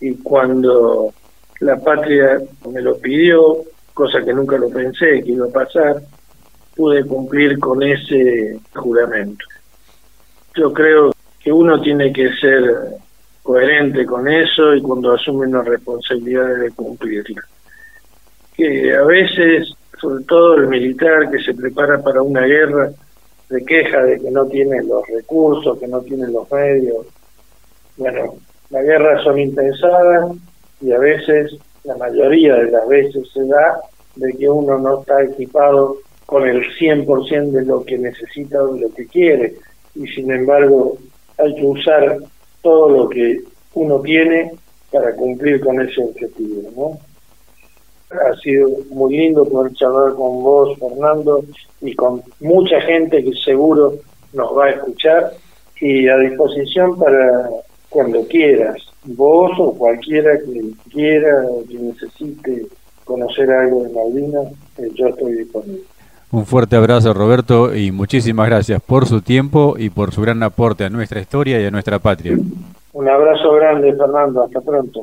y cuando la patria me lo pidió, cosa que nunca lo pensé que iba a pasar, pude cumplir con ese juramento. Yo creo que uno tiene que ser coherente con eso y cuando asume una responsabilidad debe cumplirla. Que a veces, sobre todo el militar que se prepara para una guerra, se queja de que no tiene los recursos, que no tiene los medios. Bueno, las guerras son impensadas y a veces, la mayoría de las veces se da de que uno no está equipado con el 100% de lo que necesita o de lo que quiere y sin embargo hay que usar todo lo que uno tiene para cumplir con ese objetivo, ¿no? Ha sido muy lindo poder charlar con vos, Fernando, y con mucha gente que seguro nos va a escuchar y a disposición para cuando quieras, vos o cualquiera que quiera o que necesite conocer algo de Malvinas, eh, yo estoy disponible. Un fuerte abrazo Roberto y muchísimas gracias por su tiempo y por su gran aporte a nuestra historia y a nuestra patria. Un abrazo grande Fernando, hasta pronto.